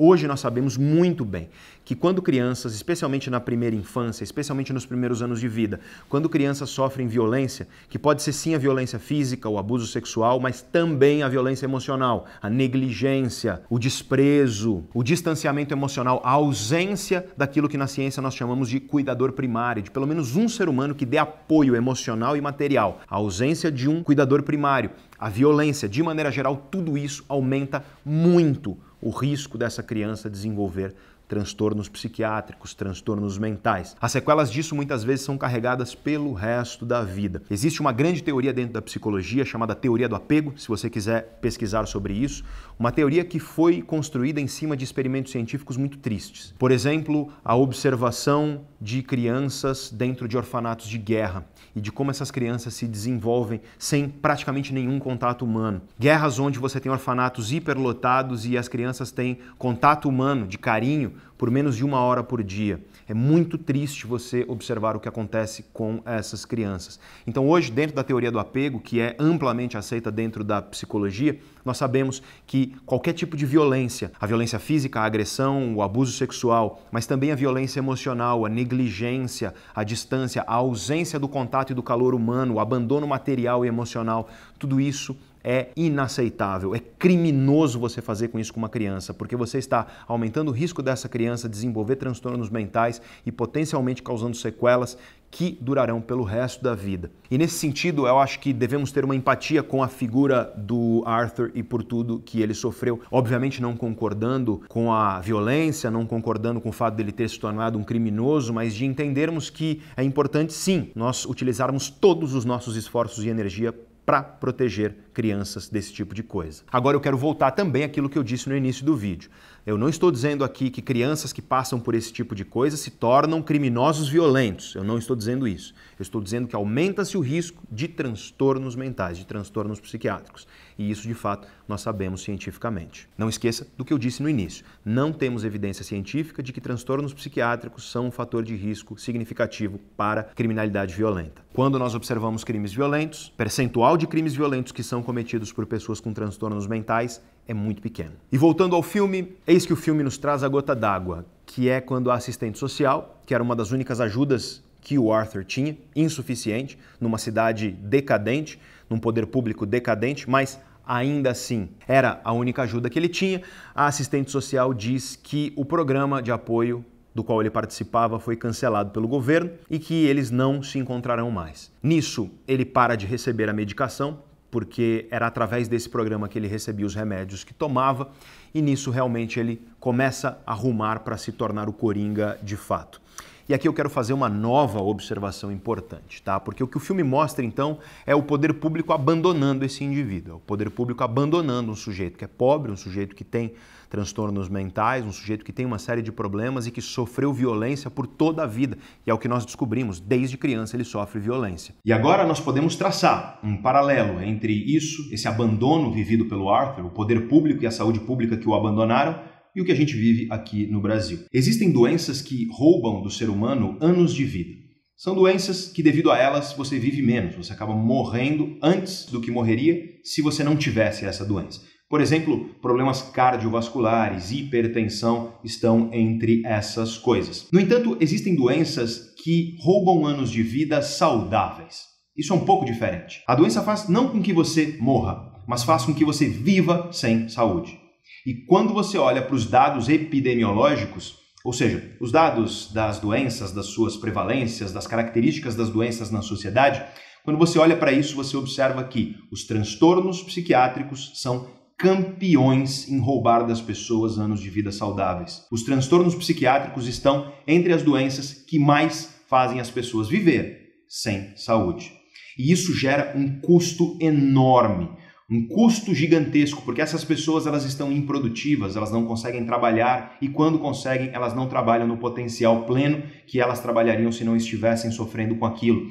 Hoje nós sabemos muito bem que quando crianças, especialmente na primeira infância, especialmente nos primeiros anos de vida, quando crianças sofrem violência, que pode ser sim a violência física, o abuso sexual, mas também a violência emocional, a negligência, o desprezo, o distanciamento emocional, a ausência daquilo que na ciência nós chamamos de cuidador primário, de pelo menos um ser humano que dê apoio emocional e material, a ausência de um cuidador primário, a violência, de maneira geral, tudo isso aumenta muito o risco dessa criança desenvolver transtornos psiquiátricos, transtornos mentais. As sequelas disso muitas vezes são carregadas pelo resto da vida. Existe uma grande teoria dentro da psicologia chamada teoria do apego, se você quiser pesquisar sobre isso, uma teoria que foi construída em cima de experimentos científicos muito tristes. Por exemplo, a observação de crianças dentro de orfanatos de guerra e de como essas crianças se desenvolvem sem praticamente nenhum contato humano. Guerras onde você tem orfanatos hiperlotados e as crianças têm contato humano, de carinho, por menos de uma hora por dia. É muito triste você observar o que acontece com essas crianças. Então, hoje, dentro da teoria do apego, que é amplamente aceita dentro da psicologia, nós sabemos que qualquer tipo de violência, a violência física, a agressão, o abuso sexual, mas também a violência emocional, a negligência, a distância, a ausência do contato e do calor humano, o abandono material e emocional, tudo isso é inaceitável, é criminoso você fazer com isso com uma criança, porque você está aumentando o risco dessa criança desenvolver transtornos mentais e potencialmente causando sequelas que durarão pelo resto da vida. E nesse sentido, eu acho que devemos ter uma empatia com a figura do Arthur e por tudo que ele sofreu. Obviamente não concordando com a violência, não concordando com o fato dele ter se tornado um criminoso, mas de entendermos que é importante sim nós utilizarmos todos os nossos esforços e energia para proteger crianças desse tipo de coisa. Agora eu quero voltar também àquilo que eu disse no início do vídeo. Eu não estou dizendo aqui que crianças que passam por esse tipo de coisa se tornam criminosos violentos. Eu não estou dizendo isso. Eu estou dizendo que aumenta-se o risco de transtornos mentais, de transtornos psiquiátricos. E isso, de fato, nós sabemos cientificamente. Não esqueça do que eu disse no início. Não temos evidência científica de que transtornos psiquiátricos são um fator de risco significativo para criminalidade violenta. Quando nós observamos crimes violentos, percentual de crimes violentos que são cometidos por pessoas com transtornos mentais é muito pequeno. E voltando ao filme, eis que o filme nos traz a gota d'água, que é quando a assistente social, que era uma das únicas ajudas que o Arthur tinha, insuficiente, numa cidade decadente, num poder público decadente, mas ainda assim era a única ajuda que ele tinha, a assistente social diz que o programa de apoio do qual ele participava foi cancelado pelo governo e que eles não se encontrarão mais. Nisso, ele para de receber a medicação, porque era através desse programa que ele recebia os remédios que tomava, e nisso realmente ele começa a rumar para se tornar o Coringa de fato. E aqui eu quero fazer uma nova observação importante, tá? Porque o que o filme mostra então é o poder público abandonando esse indivíduo, é o poder público abandonando um sujeito que é pobre, um sujeito que tem transtornos mentais, um sujeito que tem uma série de problemas e que sofreu violência por toda a vida. E é o que nós descobrimos, desde criança ele sofre violência. E agora nós podemos traçar um paralelo entre isso, esse abandono vivido pelo Arthur, o poder público e a saúde pública que o abandonaram, e o que a gente vive aqui no Brasil. Existem doenças que roubam do ser humano anos de vida. São doenças que, devido a elas, você vive menos, você acaba morrendo antes do que morreria se você não tivesse essa doença. Por exemplo, problemas cardiovasculares, hipertensão estão entre essas coisas. No entanto, existem doenças que roubam anos de vida saudáveis. Isso é um pouco diferente. A doença faz não com que você morra, mas faz com que você viva sem saúde. E quando você olha para os dados epidemiológicos, ou seja, os dados das doenças, das suas prevalências, das características das doenças na sociedade, quando você olha para isso, você observa que os transtornos psiquiátricos são campeões em roubar das pessoas anos de vida saudáveis. Os transtornos psiquiátricos estão entre as doenças que mais fazem as pessoas viver sem saúde. E isso gera um custo enorme, um custo gigantesco, porque essas pessoas elas estão improdutivas, elas não conseguem trabalhar e quando conseguem, elas não trabalham no potencial pleno que elas trabalhariam se não estivessem sofrendo com aquilo.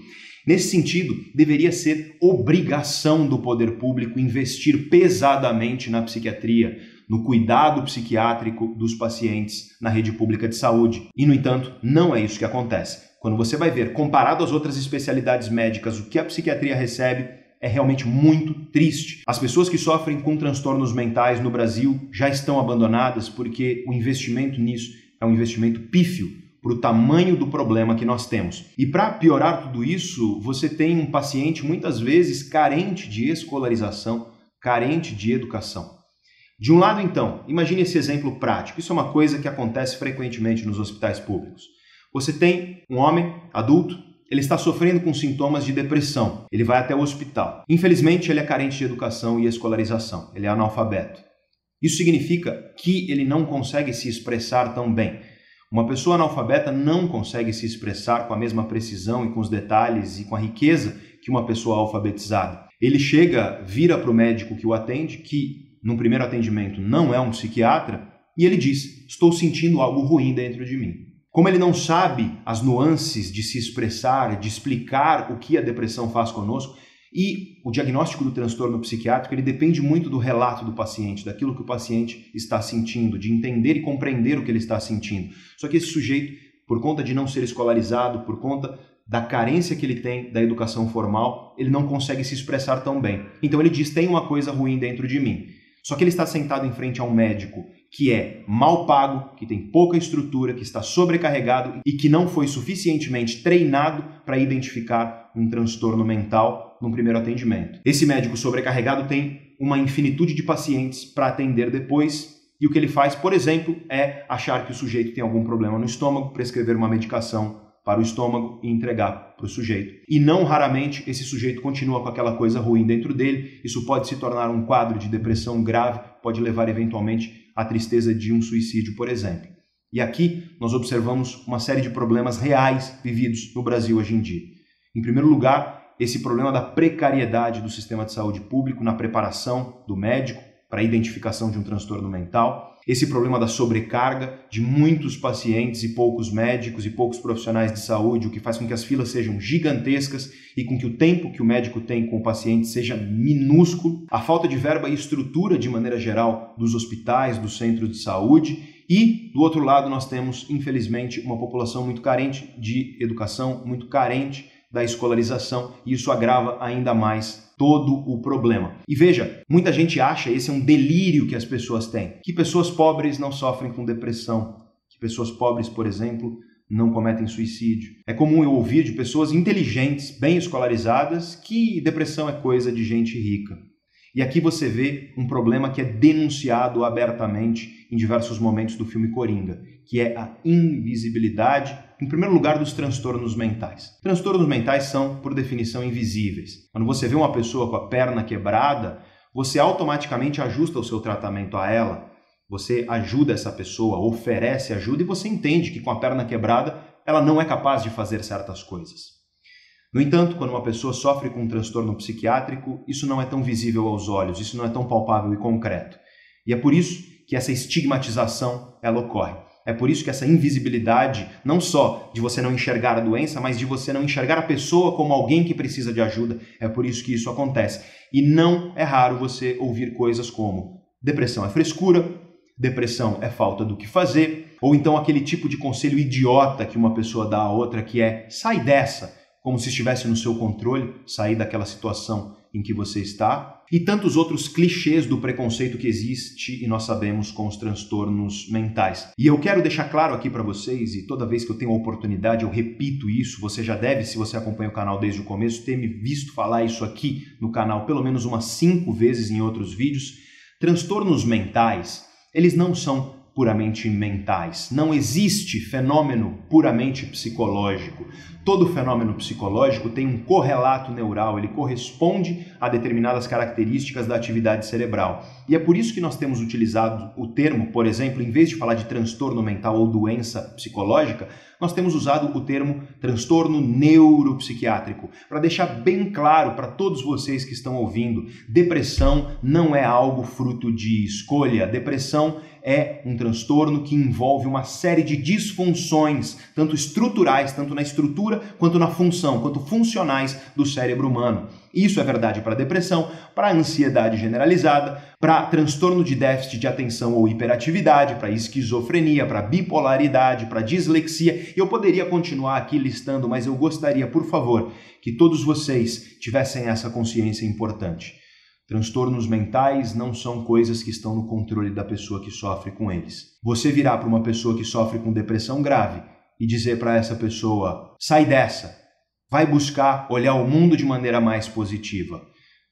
Nesse sentido, deveria ser obrigação do poder público investir pesadamente na psiquiatria, no cuidado psiquiátrico dos pacientes na rede pública de saúde. E, no entanto, não é isso que acontece. Quando você vai ver, comparado às outras especialidades médicas, o que a psiquiatria recebe é realmente muito triste. As pessoas que sofrem com transtornos mentais no Brasil já estão abandonadas porque o investimento nisso é um investimento pífio para o tamanho do problema que nós temos. E para piorar tudo isso, você tem um paciente muitas vezes carente de escolarização, carente de educação. De um lado, então, imagine esse exemplo prático. Isso é uma coisa que acontece frequentemente nos hospitais públicos. Você tem um homem adulto, ele está sofrendo com sintomas de depressão. Ele vai até o hospital. Infelizmente, ele é carente de educação e escolarização. Ele é analfabeto. Isso significa que ele não consegue se expressar tão bem. Uma pessoa analfabeta não consegue se expressar com a mesma precisão e com os detalhes e com a riqueza que uma pessoa alfabetizada. Ele chega, vira para o médico que o atende, que num primeiro atendimento não é um psiquiatra, e ele diz: Estou sentindo algo ruim dentro de mim. Como ele não sabe as nuances de se expressar, de explicar o que a depressão faz conosco, e o diagnóstico do transtorno psiquiátrico ele depende muito do relato do paciente, daquilo que o paciente está sentindo, de entender e compreender o que ele está sentindo. Só que esse sujeito, por conta de não ser escolarizado, por conta da carência que ele tem da educação formal, ele não consegue se expressar tão bem. Então ele diz: tem uma coisa ruim dentro de mim. Só que ele está sentado em frente a um médico que é mal pago, que tem pouca estrutura, que está sobrecarregado e que não foi suficientemente treinado para identificar um transtorno mental num primeiro atendimento. Esse médico sobrecarregado tem uma infinitude de pacientes para atender depois. E o que ele faz, por exemplo, é achar que o sujeito tem algum problema no estômago, prescrever uma medicação para o estômago e entregar para o sujeito. E não raramente esse sujeito continua com aquela coisa ruim dentro dele. Isso pode se tornar um quadro de depressão grave, pode levar eventualmente à tristeza de um suicídio, por exemplo. E aqui nós observamos uma série de problemas reais vividos no Brasil hoje em dia. Em primeiro lugar, esse problema da precariedade do sistema de saúde público na preparação do médico para a identificação de um transtorno mental, esse problema da sobrecarga de muitos pacientes e poucos médicos e poucos profissionais de saúde, o que faz com que as filas sejam gigantescas e com que o tempo que o médico tem com o paciente seja minúsculo, a falta de verba e estrutura de maneira geral dos hospitais, dos centros de saúde. E, do outro lado, nós temos, infelizmente, uma população muito carente de educação, muito carente da escolarização, e isso agrava ainda mais todo o problema. E veja, muita gente acha, esse é um delírio que as pessoas têm, que pessoas pobres não sofrem com depressão, que pessoas pobres, por exemplo, não cometem suicídio. É comum eu ouvir de pessoas inteligentes, bem escolarizadas, que depressão é coisa de gente rica. E aqui você vê um problema que é denunciado abertamente em diversos momentos do filme Coringa, que é a invisibilidade, em primeiro lugar, dos transtornos mentais. Transtornos mentais são, por definição, invisíveis. Quando você vê uma pessoa com a perna quebrada, você automaticamente ajusta o seu tratamento a ela, você ajuda essa pessoa, oferece ajuda e você entende que com a perna quebrada ela não é capaz de fazer certas coisas. No entanto, quando uma pessoa sofre com um transtorno psiquiátrico, isso não é tão visível aos olhos, isso não é tão palpável e concreto. E é por isso que essa estigmatização ela ocorre. É por isso que essa invisibilidade, não só de você não enxergar a doença, mas de você não enxergar a pessoa como alguém que precisa de ajuda, é por isso que isso acontece. E não é raro você ouvir coisas como depressão é frescura, depressão é falta do que fazer, ou então aquele tipo de conselho idiota que uma pessoa dá a outra que é sai dessa, como se estivesse no seu controle sair daquela situação em que você está, e tantos outros clichês do preconceito que existe e nós sabemos com os transtornos mentais. E eu quero deixar claro aqui para vocês, e toda vez que eu tenho a oportunidade eu repito isso, você já deve, se você acompanha o canal desde o começo, ter me visto falar isso aqui no canal pelo menos umas cinco vezes em outros vídeos. Transtornos mentais, eles não são puramente mentais. Não existe fenômeno puramente psicológico. Todo fenômeno psicológico tem um correlato neural, ele corresponde a determinadas características da atividade cerebral. E é por isso que nós temos utilizado o termo, por exemplo, em vez de falar de transtorno mental ou doença psicológica, nós temos usado o termo transtorno neuropsiquiátrico, para deixar bem claro para todos vocês que estão ouvindo, depressão não é algo fruto de escolha, depressão é um transtorno que envolve uma série de disfunções, tanto estruturais, tanto na estrutura quanto na função, quanto funcionais do cérebro humano. Isso é verdade para depressão, para ansiedade generalizada, para transtorno de déficit de atenção ou hiperatividade, para esquizofrenia, para bipolaridade, para dislexia. Eu poderia continuar aqui listando, mas eu gostaria, por favor, que todos vocês tivessem essa consciência importante. Transtornos mentais não são coisas que estão no controle da pessoa que sofre com eles. Você virar para uma pessoa que sofre com depressão grave e dizer para essa pessoa: sai dessa, vai buscar olhar o mundo de maneira mais positiva.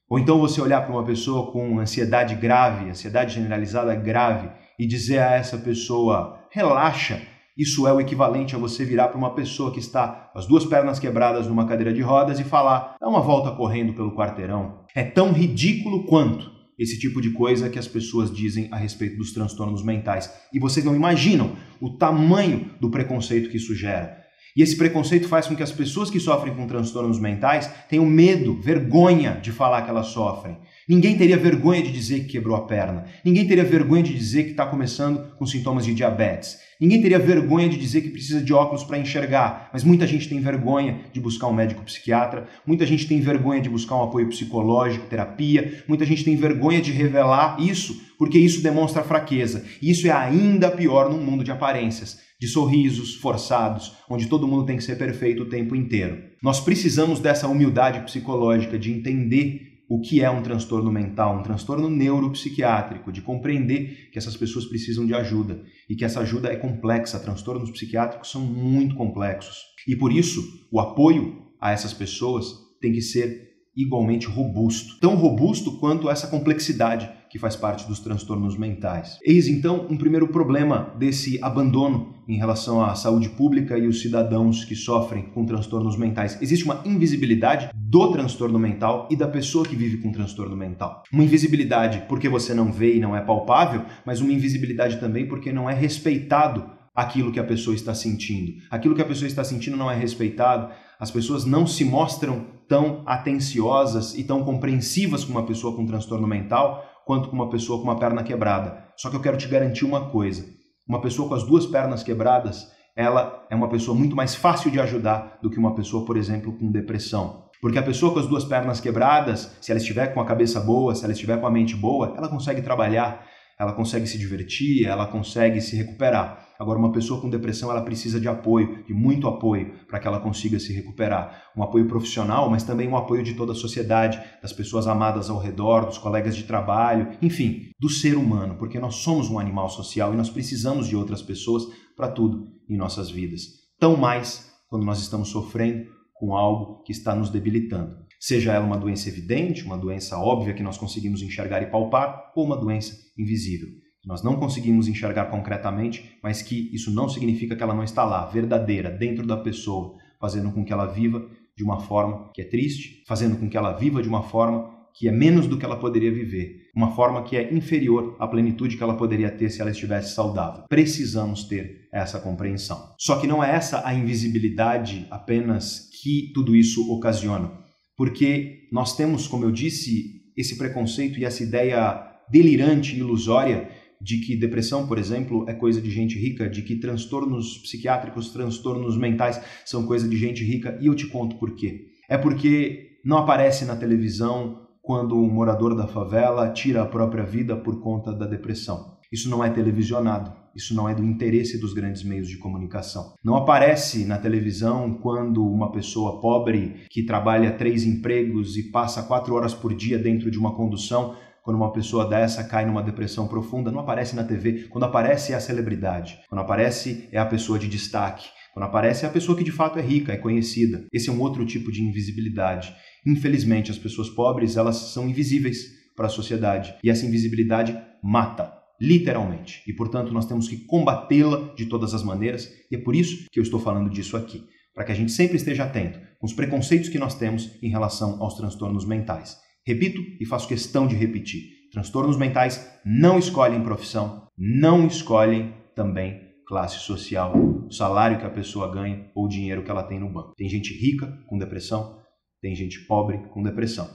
Ou então você olhar para uma pessoa com ansiedade grave, ansiedade generalizada grave, e dizer a essa pessoa: relaxa, isso é o equivalente a você virar para uma pessoa que está com as duas pernas quebradas numa cadeira de rodas e falar: dá uma volta correndo pelo quarteirão. É tão ridículo quanto esse tipo de coisa que as pessoas dizem a respeito dos transtornos mentais. E vocês não imaginam o tamanho do preconceito que isso gera. E esse preconceito faz com que as pessoas que sofrem com transtornos mentais tenham medo, vergonha de falar que elas sofrem. Ninguém teria vergonha de dizer que quebrou a perna. Ninguém teria vergonha de dizer que está começando com sintomas de diabetes. Ninguém teria vergonha de dizer que precisa de óculos para enxergar. Mas muita gente tem vergonha de buscar um médico psiquiatra. Muita gente tem vergonha de buscar um apoio psicológico, terapia. Muita gente tem vergonha de revelar isso, porque isso demonstra fraqueza. E isso é ainda pior num mundo de aparências de sorrisos forçados, onde todo mundo tem que ser perfeito o tempo inteiro. Nós precisamos dessa humildade psicológica de entender o que é um transtorno mental, um transtorno neuropsiquiátrico, de compreender que essas pessoas precisam de ajuda e que essa ajuda é complexa. Transtornos psiquiátricos são muito complexos. E por isso, o apoio a essas pessoas tem que ser igualmente robusto, tão robusto quanto essa complexidade que faz parte dos transtornos mentais. Eis então um primeiro problema desse abandono em relação à saúde pública e os cidadãos que sofrem com transtornos mentais. Existe uma invisibilidade do transtorno mental e da pessoa que vive com transtorno mental. Uma invisibilidade porque você não vê e não é palpável, mas uma invisibilidade também porque não é respeitado aquilo que a pessoa está sentindo. Aquilo que a pessoa está sentindo não é respeitado, as pessoas não se mostram tão atenciosas e tão compreensivas com uma pessoa com transtorno mental quanto com uma pessoa com uma perna quebrada. Só que eu quero te garantir uma coisa: uma pessoa com as duas pernas quebradas, ela é uma pessoa muito mais fácil de ajudar do que uma pessoa, por exemplo, com depressão. Porque a pessoa com as duas pernas quebradas, se ela estiver com a cabeça boa, se ela estiver com a mente boa, ela consegue trabalhar, ela consegue se divertir, ela consegue se recuperar. Agora, uma pessoa com depressão, ela precisa de apoio, de muito apoio, para que ela consiga se recuperar. Um apoio profissional, mas também um apoio de toda a sociedade, das pessoas amadas ao redor, dos colegas de trabalho, enfim, do ser humano, porque nós somos um animal social e nós precisamos de outras pessoas para tudo em nossas vidas. Tão mais quando nós estamos sofrendo com algo que está nos debilitando. Seja ela uma doença evidente, uma doença óbvia que nós conseguimos enxergar e palpar, ou uma doença invisível que nós não conseguimos enxergar concretamente, mas que isso não significa que ela não está lá, verdadeira, dentro da pessoa, fazendo com que ela viva de uma forma que é triste, fazendo com que ela viva de uma forma que é menos do que ela poderia viver, uma forma que é inferior à plenitude que ela poderia ter se ela estivesse saudável. Precisamos ter essa compreensão. Só que não é essa a invisibilidade apenas que tudo isso ocasiona, porque nós temos, como eu disse, esse preconceito e essa ideia delirante e ilusória de que depressão, por exemplo, é coisa de gente rica, de que transtornos psiquiátricos, transtornos mentais são coisa de gente rica, e eu te conto por quê. É porque não aparece na televisão quando um morador da favela tira a própria vida por conta da depressão. Isso não é televisionado, isso não é do interesse dos grandes meios de comunicação. Não aparece na televisão quando uma pessoa pobre que trabalha três empregos e passa quatro horas por dia dentro de uma condução quando uma pessoa dessa cai numa depressão profunda, não aparece na TV. Quando aparece é a celebridade. Quando aparece é a pessoa de destaque. Quando aparece é a pessoa que de fato é rica, é conhecida. Esse é um outro tipo de invisibilidade. Infelizmente, as pessoas pobres, elas são invisíveis para a sociedade. E essa invisibilidade mata, literalmente. E, portanto, nós temos que combatê-la de todas as maneiras. E é por isso que eu estou falando disso aqui. Para que a gente sempre esteja atento com os preconceitos que nós temos em relação aos transtornos mentais. Repito e faço questão de repetir: transtornos mentais não escolhem profissão, não escolhem também classe social, o salário que a pessoa ganha ou o dinheiro que ela tem no banco. Tem gente rica com depressão, tem gente pobre com depressão.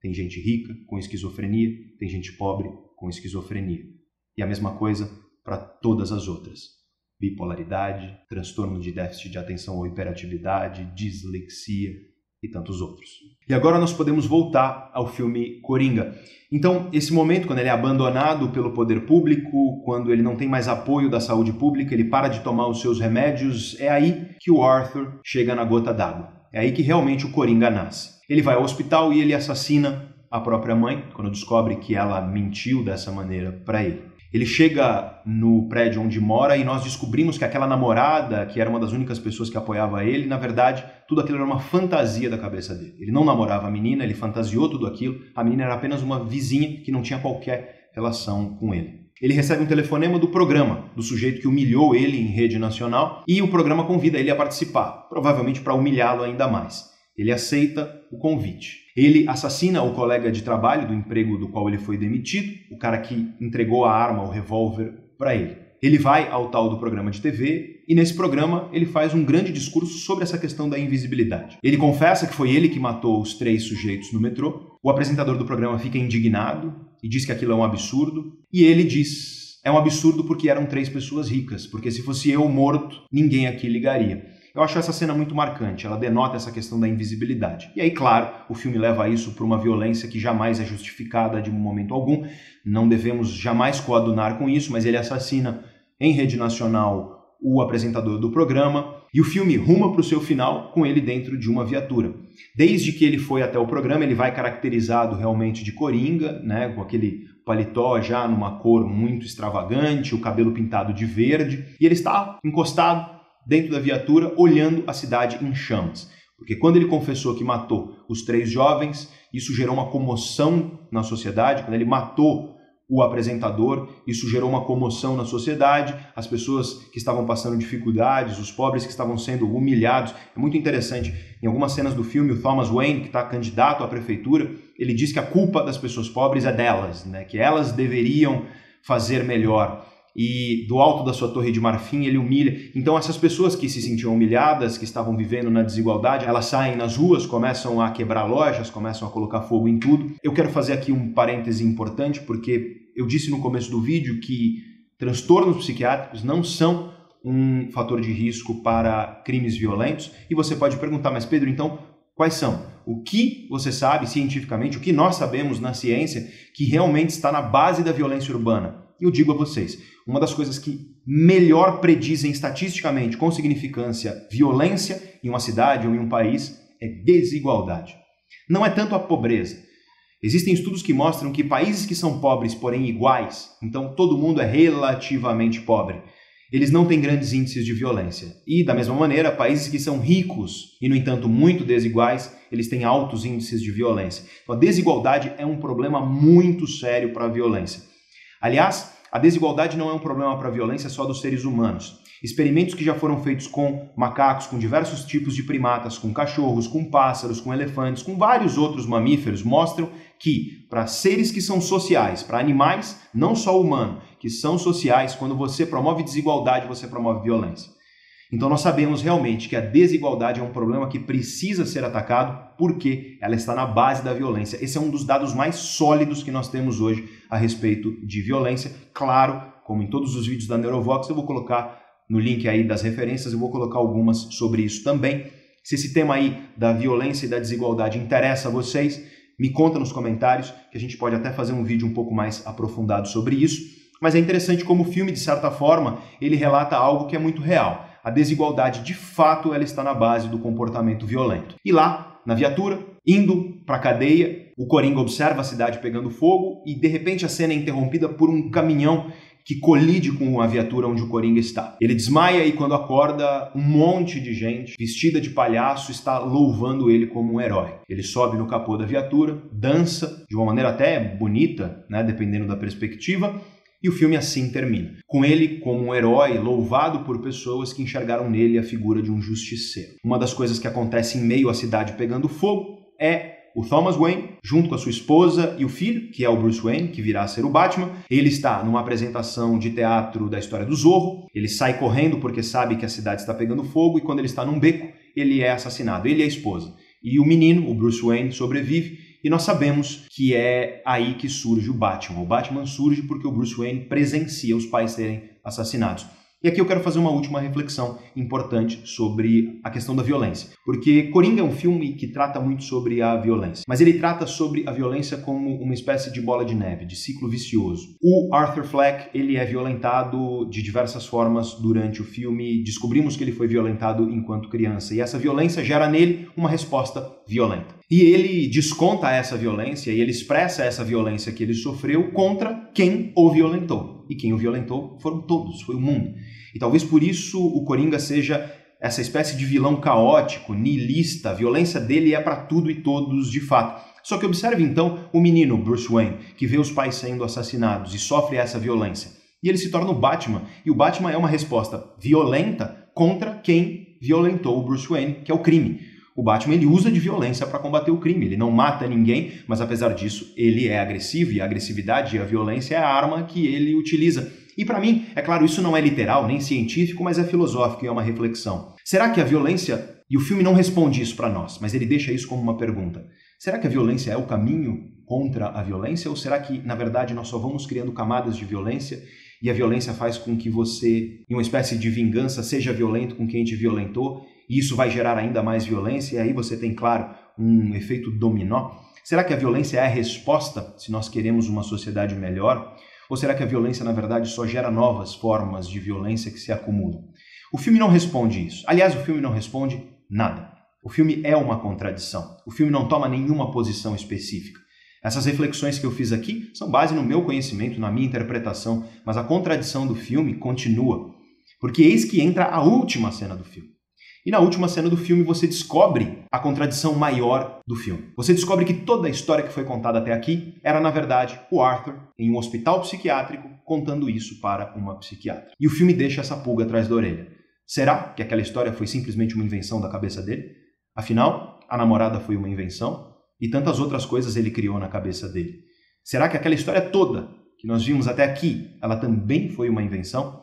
Tem gente rica com esquizofrenia, tem gente pobre com esquizofrenia. E a mesma coisa para todas as outras. Bipolaridade, transtorno de déficit de atenção ou hiperatividade, dislexia, e tantos outros. E agora nós podemos voltar ao filme Coringa. Então, esse momento, quando ele é abandonado pelo poder público, quando ele não tem mais apoio da saúde pública, ele para de tomar os seus remédios, é aí que o Arthur chega na gota d'água. É aí que realmente o Coringa nasce. Ele vai ao hospital e ele assassina a própria mãe, quando descobre que ela mentiu dessa maneira para ele. Ele chega no prédio onde mora e nós descobrimos que aquela namorada, que era uma das únicas pessoas que apoiava ele, na verdade, tudo aquilo era uma fantasia da cabeça dele. Ele não namorava a menina, ele fantasiou tudo aquilo. A menina era apenas uma vizinha que não tinha qualquer relação com ele. Ele recebe um telefonema do programa, do sujeito que humilhou ele em rede nacional, e o programa convida ele a participar, provavelmente para humilhá-lo ainda mais. Ele aceita o convite. Ele assassina o colega de trabalho do emprego do qual ele foi demitido, o cara que entregou a arma, o revólver, para ele. Ele vai ao tal do programa de TV e nesse programa ele faz um grande discurso sobre essa questão da invisibilidade. Ele confessa que foi ele que matou os três sujeitos no metrô. O apresentador do programa fica indignado e diz que aquilo é um absurdo. E ele diz: é um absurdo porque eram três pessoas ricas, porque se fosse eu morto, ninguém aqui ligaria. Eu acho essa cena muito marcante, ela denota essa questão da invisibilidade. E aí, claro, o filme leva isso para uma violência que jamais é justificada de momento algum, não devemos jamais coadunar com isso, mas ele assassina em rede nacional o apresentador do programa, e o filme ruma para o seu final com ele dentro de uma viatura. Desde que ele foi até o programa, ele vai caracterizado realmente de coringa, né, com aquele paletó já numa cor muito extravagante, o cabelo pintado de verde, e ele está encostado dentro da viatura olhando a cidade em chamas. Porque quando ele confessou que matou os três jovens, isso gerou uma comoção na sociedade. Quando ele matou o apresentador, isso gerou uma comoção na sociedade, as pessoas que estavam passando dificuldades, os pobres que estavam sendo humilhados. É muito interessante. Em algumas cenas do filme, o Thomas Wayne, que está candidato à prefeitura, ele diz que a culpa das pessoas pobres é delas, né? que elas deveriam fazer melhor e do alto da sua torre de marfim ele humilha. Então essas pessoas que se sentiam humilhadas, que estavam vivendo na desigualdade, elas saem nas ruas, começam a quebrar lojas, começam a colocar fogo em tudo. Eu quero fazer aqui um parêntese importante porque eu disse no começo do vídeo que transtornos psiquiátricos não são um fator de risco para crimes violentos e você pode perguntar, mas Pedro, então quais são? O que você sabe cientificamente, o que nós sabemos na ciência que realmente está na base da violência urbana? Eu digo a vocês, uma das coisas que melhor predizem estatisticamente com significância violência em uma cidade ou em um país é desigualdade. Não é tanto a pobreza. Existem estudos que mostram que países que são pobres, porém iguais, então todo mundo é relativamente pobre, eles não têm grandes índices de violência. E, da mesma maneira, países que são ricos e, no entanto, muito desiguais, eles têm altos índices de violência. Então, a desigualdade é um problema muito sério para a violência. Aliás, a desigualdade não é um problema para a violência só dos seres humanos. Experimentos que já foram feitos com macacos, com diversos tipos de primatas, com cachorros, com pássaros, com elefantes, com vários outros mamíferos, mostram que para seres que são sociais, para animais, não só humanos, que são sociais, quando você promove desigualdade, você promove violência. Então nós sabemos realmente que a desigualdade é um problema que precisa ser atacado porque ela está na base da violência. Esse é um dos dados mais sólidos que nós temos hoje a respeito de violência. Claro, como em todos os vídeos da Neurovox, eu vou colocar no link aí das referências, eu vou colocar algumas sobre isso também. Se esse tema aí da violência e da desigualdade interessa a vocês, me conta nos comentários que a gente pode até fazer um vídeo um pouco mais aprofundado sobre isso. Mas é interessante como o filme, de certa forma, ele relata algo que é muito real a desigualdade de fato ela está na base do comportamento violento. E lá, na viatura, indo para a cadeia, o Coringa observa a cidade pegando fogo e de repente a cena é interrompida por um caminhão que colide com a viatura onde o Coringa está. Ele desmaia e quando acorda, um monte de gente vestida de palhaço está louvando ele como um herói. Ele sobe no capô da viatura, dança de uma maneira até bonita, né, dependendo da perspectiva, e o filme assim termina, com ele como um herói louvado por pessoas que enxergaram nele a figura de um justiceiro. Uma das coisas que acontece em meio à cidade pegando fogo é o Thomas Wayne, junto com a sua esposa e o filho, que é o Bruce Wayne, que virá a ser o Batman. Ele está numa apresentação de teatro da história do Zorro. Ele sai correndo porque sabe que a cidade está pegando fogo e quando ele está num beco, ele é assassinado. Ele e a esposa. E o menino, o Bruce Wayne, sobrevive e nós sabemos que é aí que surge o Batman. O Batman surge porque o Bruce Wayne presencia os pais serem assassinados. E aqui eu quero fazer uma última reflexão importante sobre a questão da violência. Porque Coringa é um filme que trata muito sobre a violência, mas ele trata sobre a violência como uma espécie de bola de neve, de ciclo vicioso. O Arthur Fleck, ele é violentado de diversas formas durante o filme. Descobrimos que ele foi violentado enquanto criança e essa violência gera nele uma resposta violenta. E ele desconta essa violência e ele expressa essa violência que ele sofreu contra quem o violentou. E quem o violentou foram todos, foi o mundo. E talvez por isso o Coringa seja essa espécie de vilão caótico, niilista. A violência dele é para tudo e todos de fato. Só que observe então o menino Bruce Wayne, que vê os pais sendo assassinados e sofre essa violência. E ele se torna o Batman. E o Batman é uma resposta violenta contra quem violentou o Bruce Wayne, que é o crime. O Batman ele usa de violência para combater o crime. Ele não mata ninguém, mas apesar disso, ele é agressivo e a agressividade e a violência é a arma que ele utiliza. E para mim, é claro, isso não é literal nem científico, mas é filosófico e é uma reflexão. Será que a violência e o filme não responde isso para nós, mas ele deixa isso como uma pergunta. Será que a violência é o caminho contra a violência ou será que na verdade nós só vamos criando camadas de violência e a violência faz com que você, em uma espécie de vingança, seja violento com quem te violentou e isso vai gerar ainda mais violência, e aí você tem, claro, um efeito dominó. Será que a violência é a resposta se nós queremos uma sociedade melhor? Ou será que a violência, na verdade, só gera novas formas de violência que se acumulam? O filme não responde isso. Aliás, o filme não responde nada. O filme é uma contradição. O filme não toma nenhuma posição específica. Essas reflexões que eu fiz aqui são base no meu conhecimento, na minha interpretação, mas a contradição do filme continua. Porque eis que entra a última cena do filme. E na última cena do filme você descobre a contradição maior do filme. Você descobre que toda a história que foi contada até aqui era, na verdade, o Arthur em um hospital psiquiátrico contando isso para uma psiquiatra. E o filme deixa essa pulga atrás da orelha. Será que aquela história foi simplesmente uma invenção da cabeça dele? Afinal, a namorada foi uma invenção e tantas outras coisas ele criou na cabeça dele. Será que aquela história toda que nós vimos até aqui, ela também foi uma invenção?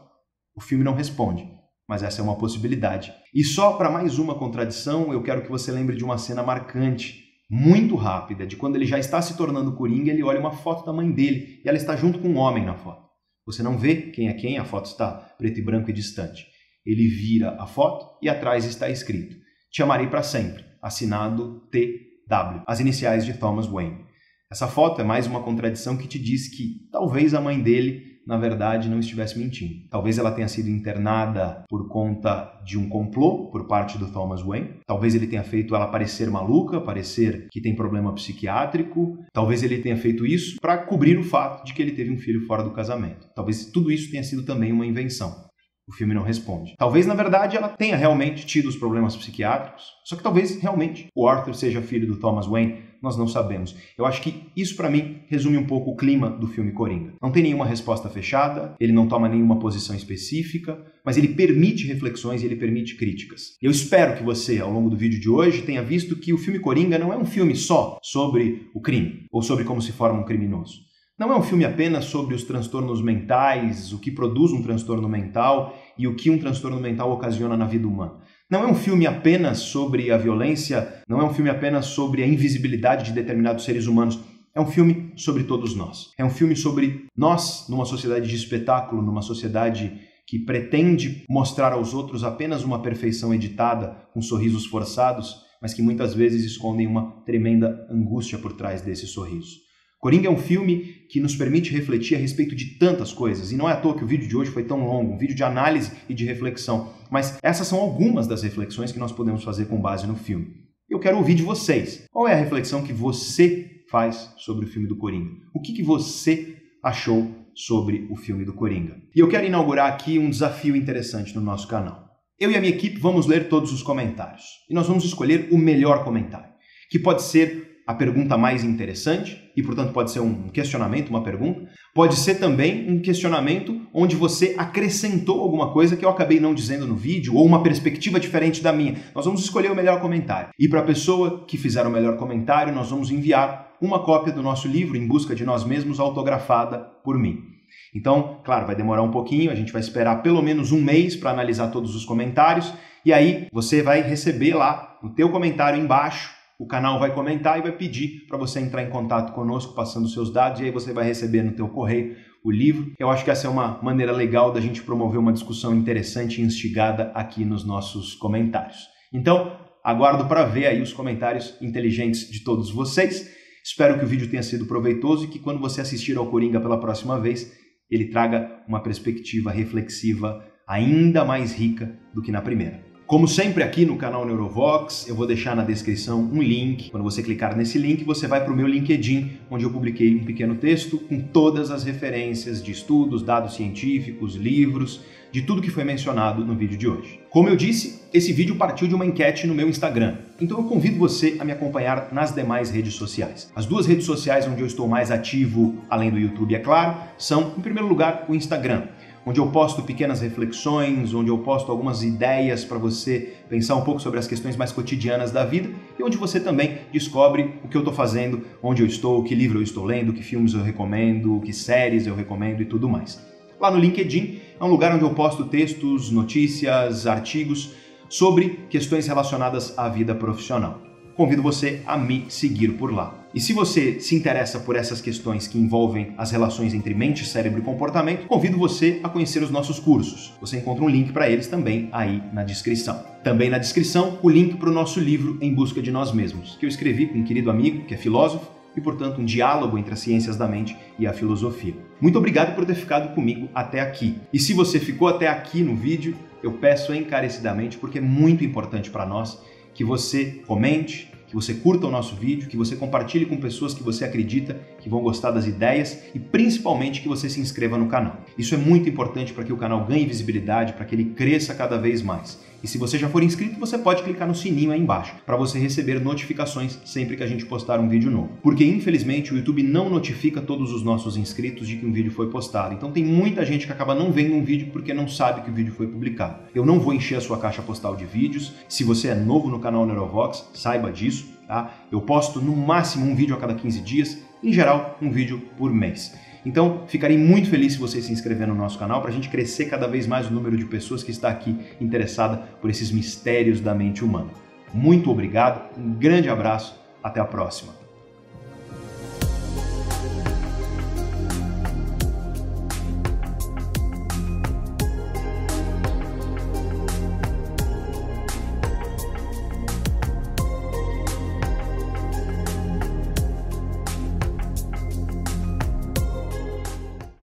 O filme não responde, mas essa é uma possibilidade. E só para mais uma contradição, eu quero que você lembre de uma cena marcante, muito rápida, de quando ele já está se tornando coringa, ele olha uma foto da mãe dele e ela está junto com um homem na foto. Você não vê quem é quem, a foto está preto e branco e distante. Ele vira a foto e atrás está escrito: Te amarei para sempre, assinado TW, as iniciais de Thomas Wayne. Essa foto é mais uma contradição que te diz que talvez a mãe dele, na verdade, não estivesse mentindo. Talvez ela tenha sido internada por conta de um complô por parte do Thomas Wayne. Talvez ele tenha feito ela parecer maluca, parecer que tem problema psiquiátrico. Talvez ele tenha feito isso para cobrir o fato de que ele teve um filho fora do casamento. Talvez tudo isso tenha sido também uma invenção. O filme não responde. Talvez, na verdade, ela tenha realmente tido os problemas psiquiátricos, só que talvez realmente o Arthur seja filho do Thomas Wayne, nós não sabemos. Eu acho que isso, para mim, resume um pouco o clima do filme Coringa. Não tem nenhuma resposta fechada, ele não toma nenhuma posição específica, mas ele permite reflexões e ele permite críticas. Eu espero que você, ao longo do vídeo de hoje, tenha visto que o filme Coringa não é um filme só sobre o crime ou sobre como se forma um criminoso. Não é um filme apenas sobre os transtornos mentais, o que produz um transtorno mental e o que um transtorno mental ocasiona na vida humana. Não é um filme apenas sobre a violência, não é um filme apenas sobre a invisibilidade de determinados seres humanos. É um filme sobre todos nós. É um filme sobre nós numa sociedade de espetáculo, numa sociedade que pretende mostrar aos outros apenas uma perfeição editada, com sorrisos forçados, mas que muitas vezes escondem uma tremenda angústia por trás desse sorriso. Coringa é um filme que nos permite refletir a respeito de tantas coisas, e não é à toa que o vídeo de hoje foi tão longo, um vídeo de análise e de reflexão, mas essas são algumas das reflexões que nós podemos fazer com base no filme. Eu quero ouvir de vocês. Qual é a reflexão que você faz sobre o filme do Coringa? O que, que você achou sobre o filme do Coringa? E eu quero inaugurar aqui um desafio interessante no nosso canal. Eu e a minha equipe vamos ler todos os comentários e nós vamos escolher o melhor comentário, que pode ser a pergunta mais interessante, e portanto pode ser um questionamento, uma pergunta. Pode ser também um questionamento onde você acrescentou alguma coisa que eu acabei não dizendo no vídeo, ou uma perspectiva diferente da minha. Nós vamos escolher o melhor comentário. E para a pessoa que fizer o melhor comentário, nós vamos enviar uma cópia do nosso livro Em Busca de Nós Mesmos, autografada por mim. Então, claro, vai demorar um pouquinho, a gente vai esperar pelo menos um mês para analisar todos os comentários, e aí você vai receber lá no teu comentário embaixo o canal vai comentar e vai pedir para você entrar em contato conosco, passando seus dados, e aí você vai receber no teu correio o livro. Eu acho que essa é uma maneira legal da gente promover uma discussão interessante e instigada aqui nos nossos comentários. Então, aguardo para ver aí os comentários inteligentes de todos vocês. Espero que o vídeo tenha sido proveitoso e que quando você assistir ao Coringa pela próxima vez, ele traga uma perspectiva reflexiva ainda mais rica do que na primeira. Como sempre aqui no canal Neurovox, eu vou deixar na descrição um link. Quando você clicar nesse link, você vai para o meu LinkedIn, onde eu publiquei um pequeno texto com todas as referências de estudos, dados científicos, livros, de tudo que foi mencionado no vídeo de hoje. Como eu disse, esse vídeo partiu de uma enquete no meu Instagram, então eu convido você a me acompanhar nas demais redes sociais. As duas redes sociais onde eu estou mais ativo, além do YouTube, é claro, são, em primeiro lugar, o Instagram onde eu posto pequenas reflexões, onde eu posto algumas ideias para você pensar um pouco sobre as questões mais cotidianas da vida e onde você também descobre o que eu estou fazendo, onde eu estou, que livro eu estou lendo, que filmes eu recomendo, que séries eu recomendo e tudo mais. Lá no LinkedIn é um lugar onde eu posto textos, notícias, artigos sobre questões relacionadas à vida profissional convido você a me seguir por lá. E se você se interessa por essas questões que envolvem as relações entre mente, cérebro e comportamento, convido você a conhecer os nossos cursos. Você encontra um link para eles também aí na descrição. Também na descrição, o link para o nosso livro Em Busca de Nós Mesmos, que eu escrevi com um querido amigo que é filósofo e, portanto, um diálogo entre as ciências da mente e a filosofia. Muito obrigado por ter ficado comigo até aqui. E se você ficou até aqui no vídeo, eu peço encarecidamente, porque é muito importante para nós que você comente, que você curta o nosso vídeo, que você compartilhe com pessoas que você acredita que vão gostar das ideias e principalmente que você se inscreva no canal. Isso é muito importante para que o canal ganhe visibilidade, para que ele cresça cada vez mais. E se você já for inscrito, você pode clicar no sininho aí embaixo para você receber notificações sempre que a gente postar um vídeo novo. Porque infelizmente o YouTube não notifica todos os nossos inscritos de que um vídeo foi postado. Então tem muita gente que acaba não vendo um vídeo porque não sabe que o vídeo foi publicado. Eu não vou encher a sua caixa postal de vídeos. Se você é novo no canal Neurovox, saiba disso, tá? Eu posto no máximo um vídeo a cada 15 dias, em geral, um vídeo por mês. Então, ficarei muito feliz se você se inscrever no nosso canal para a gente crescer cada vez mais o número de pessoas que está aqui interessada por esses mistérios da mente humana. Muito obrigado, um grande abraço, até a próxima.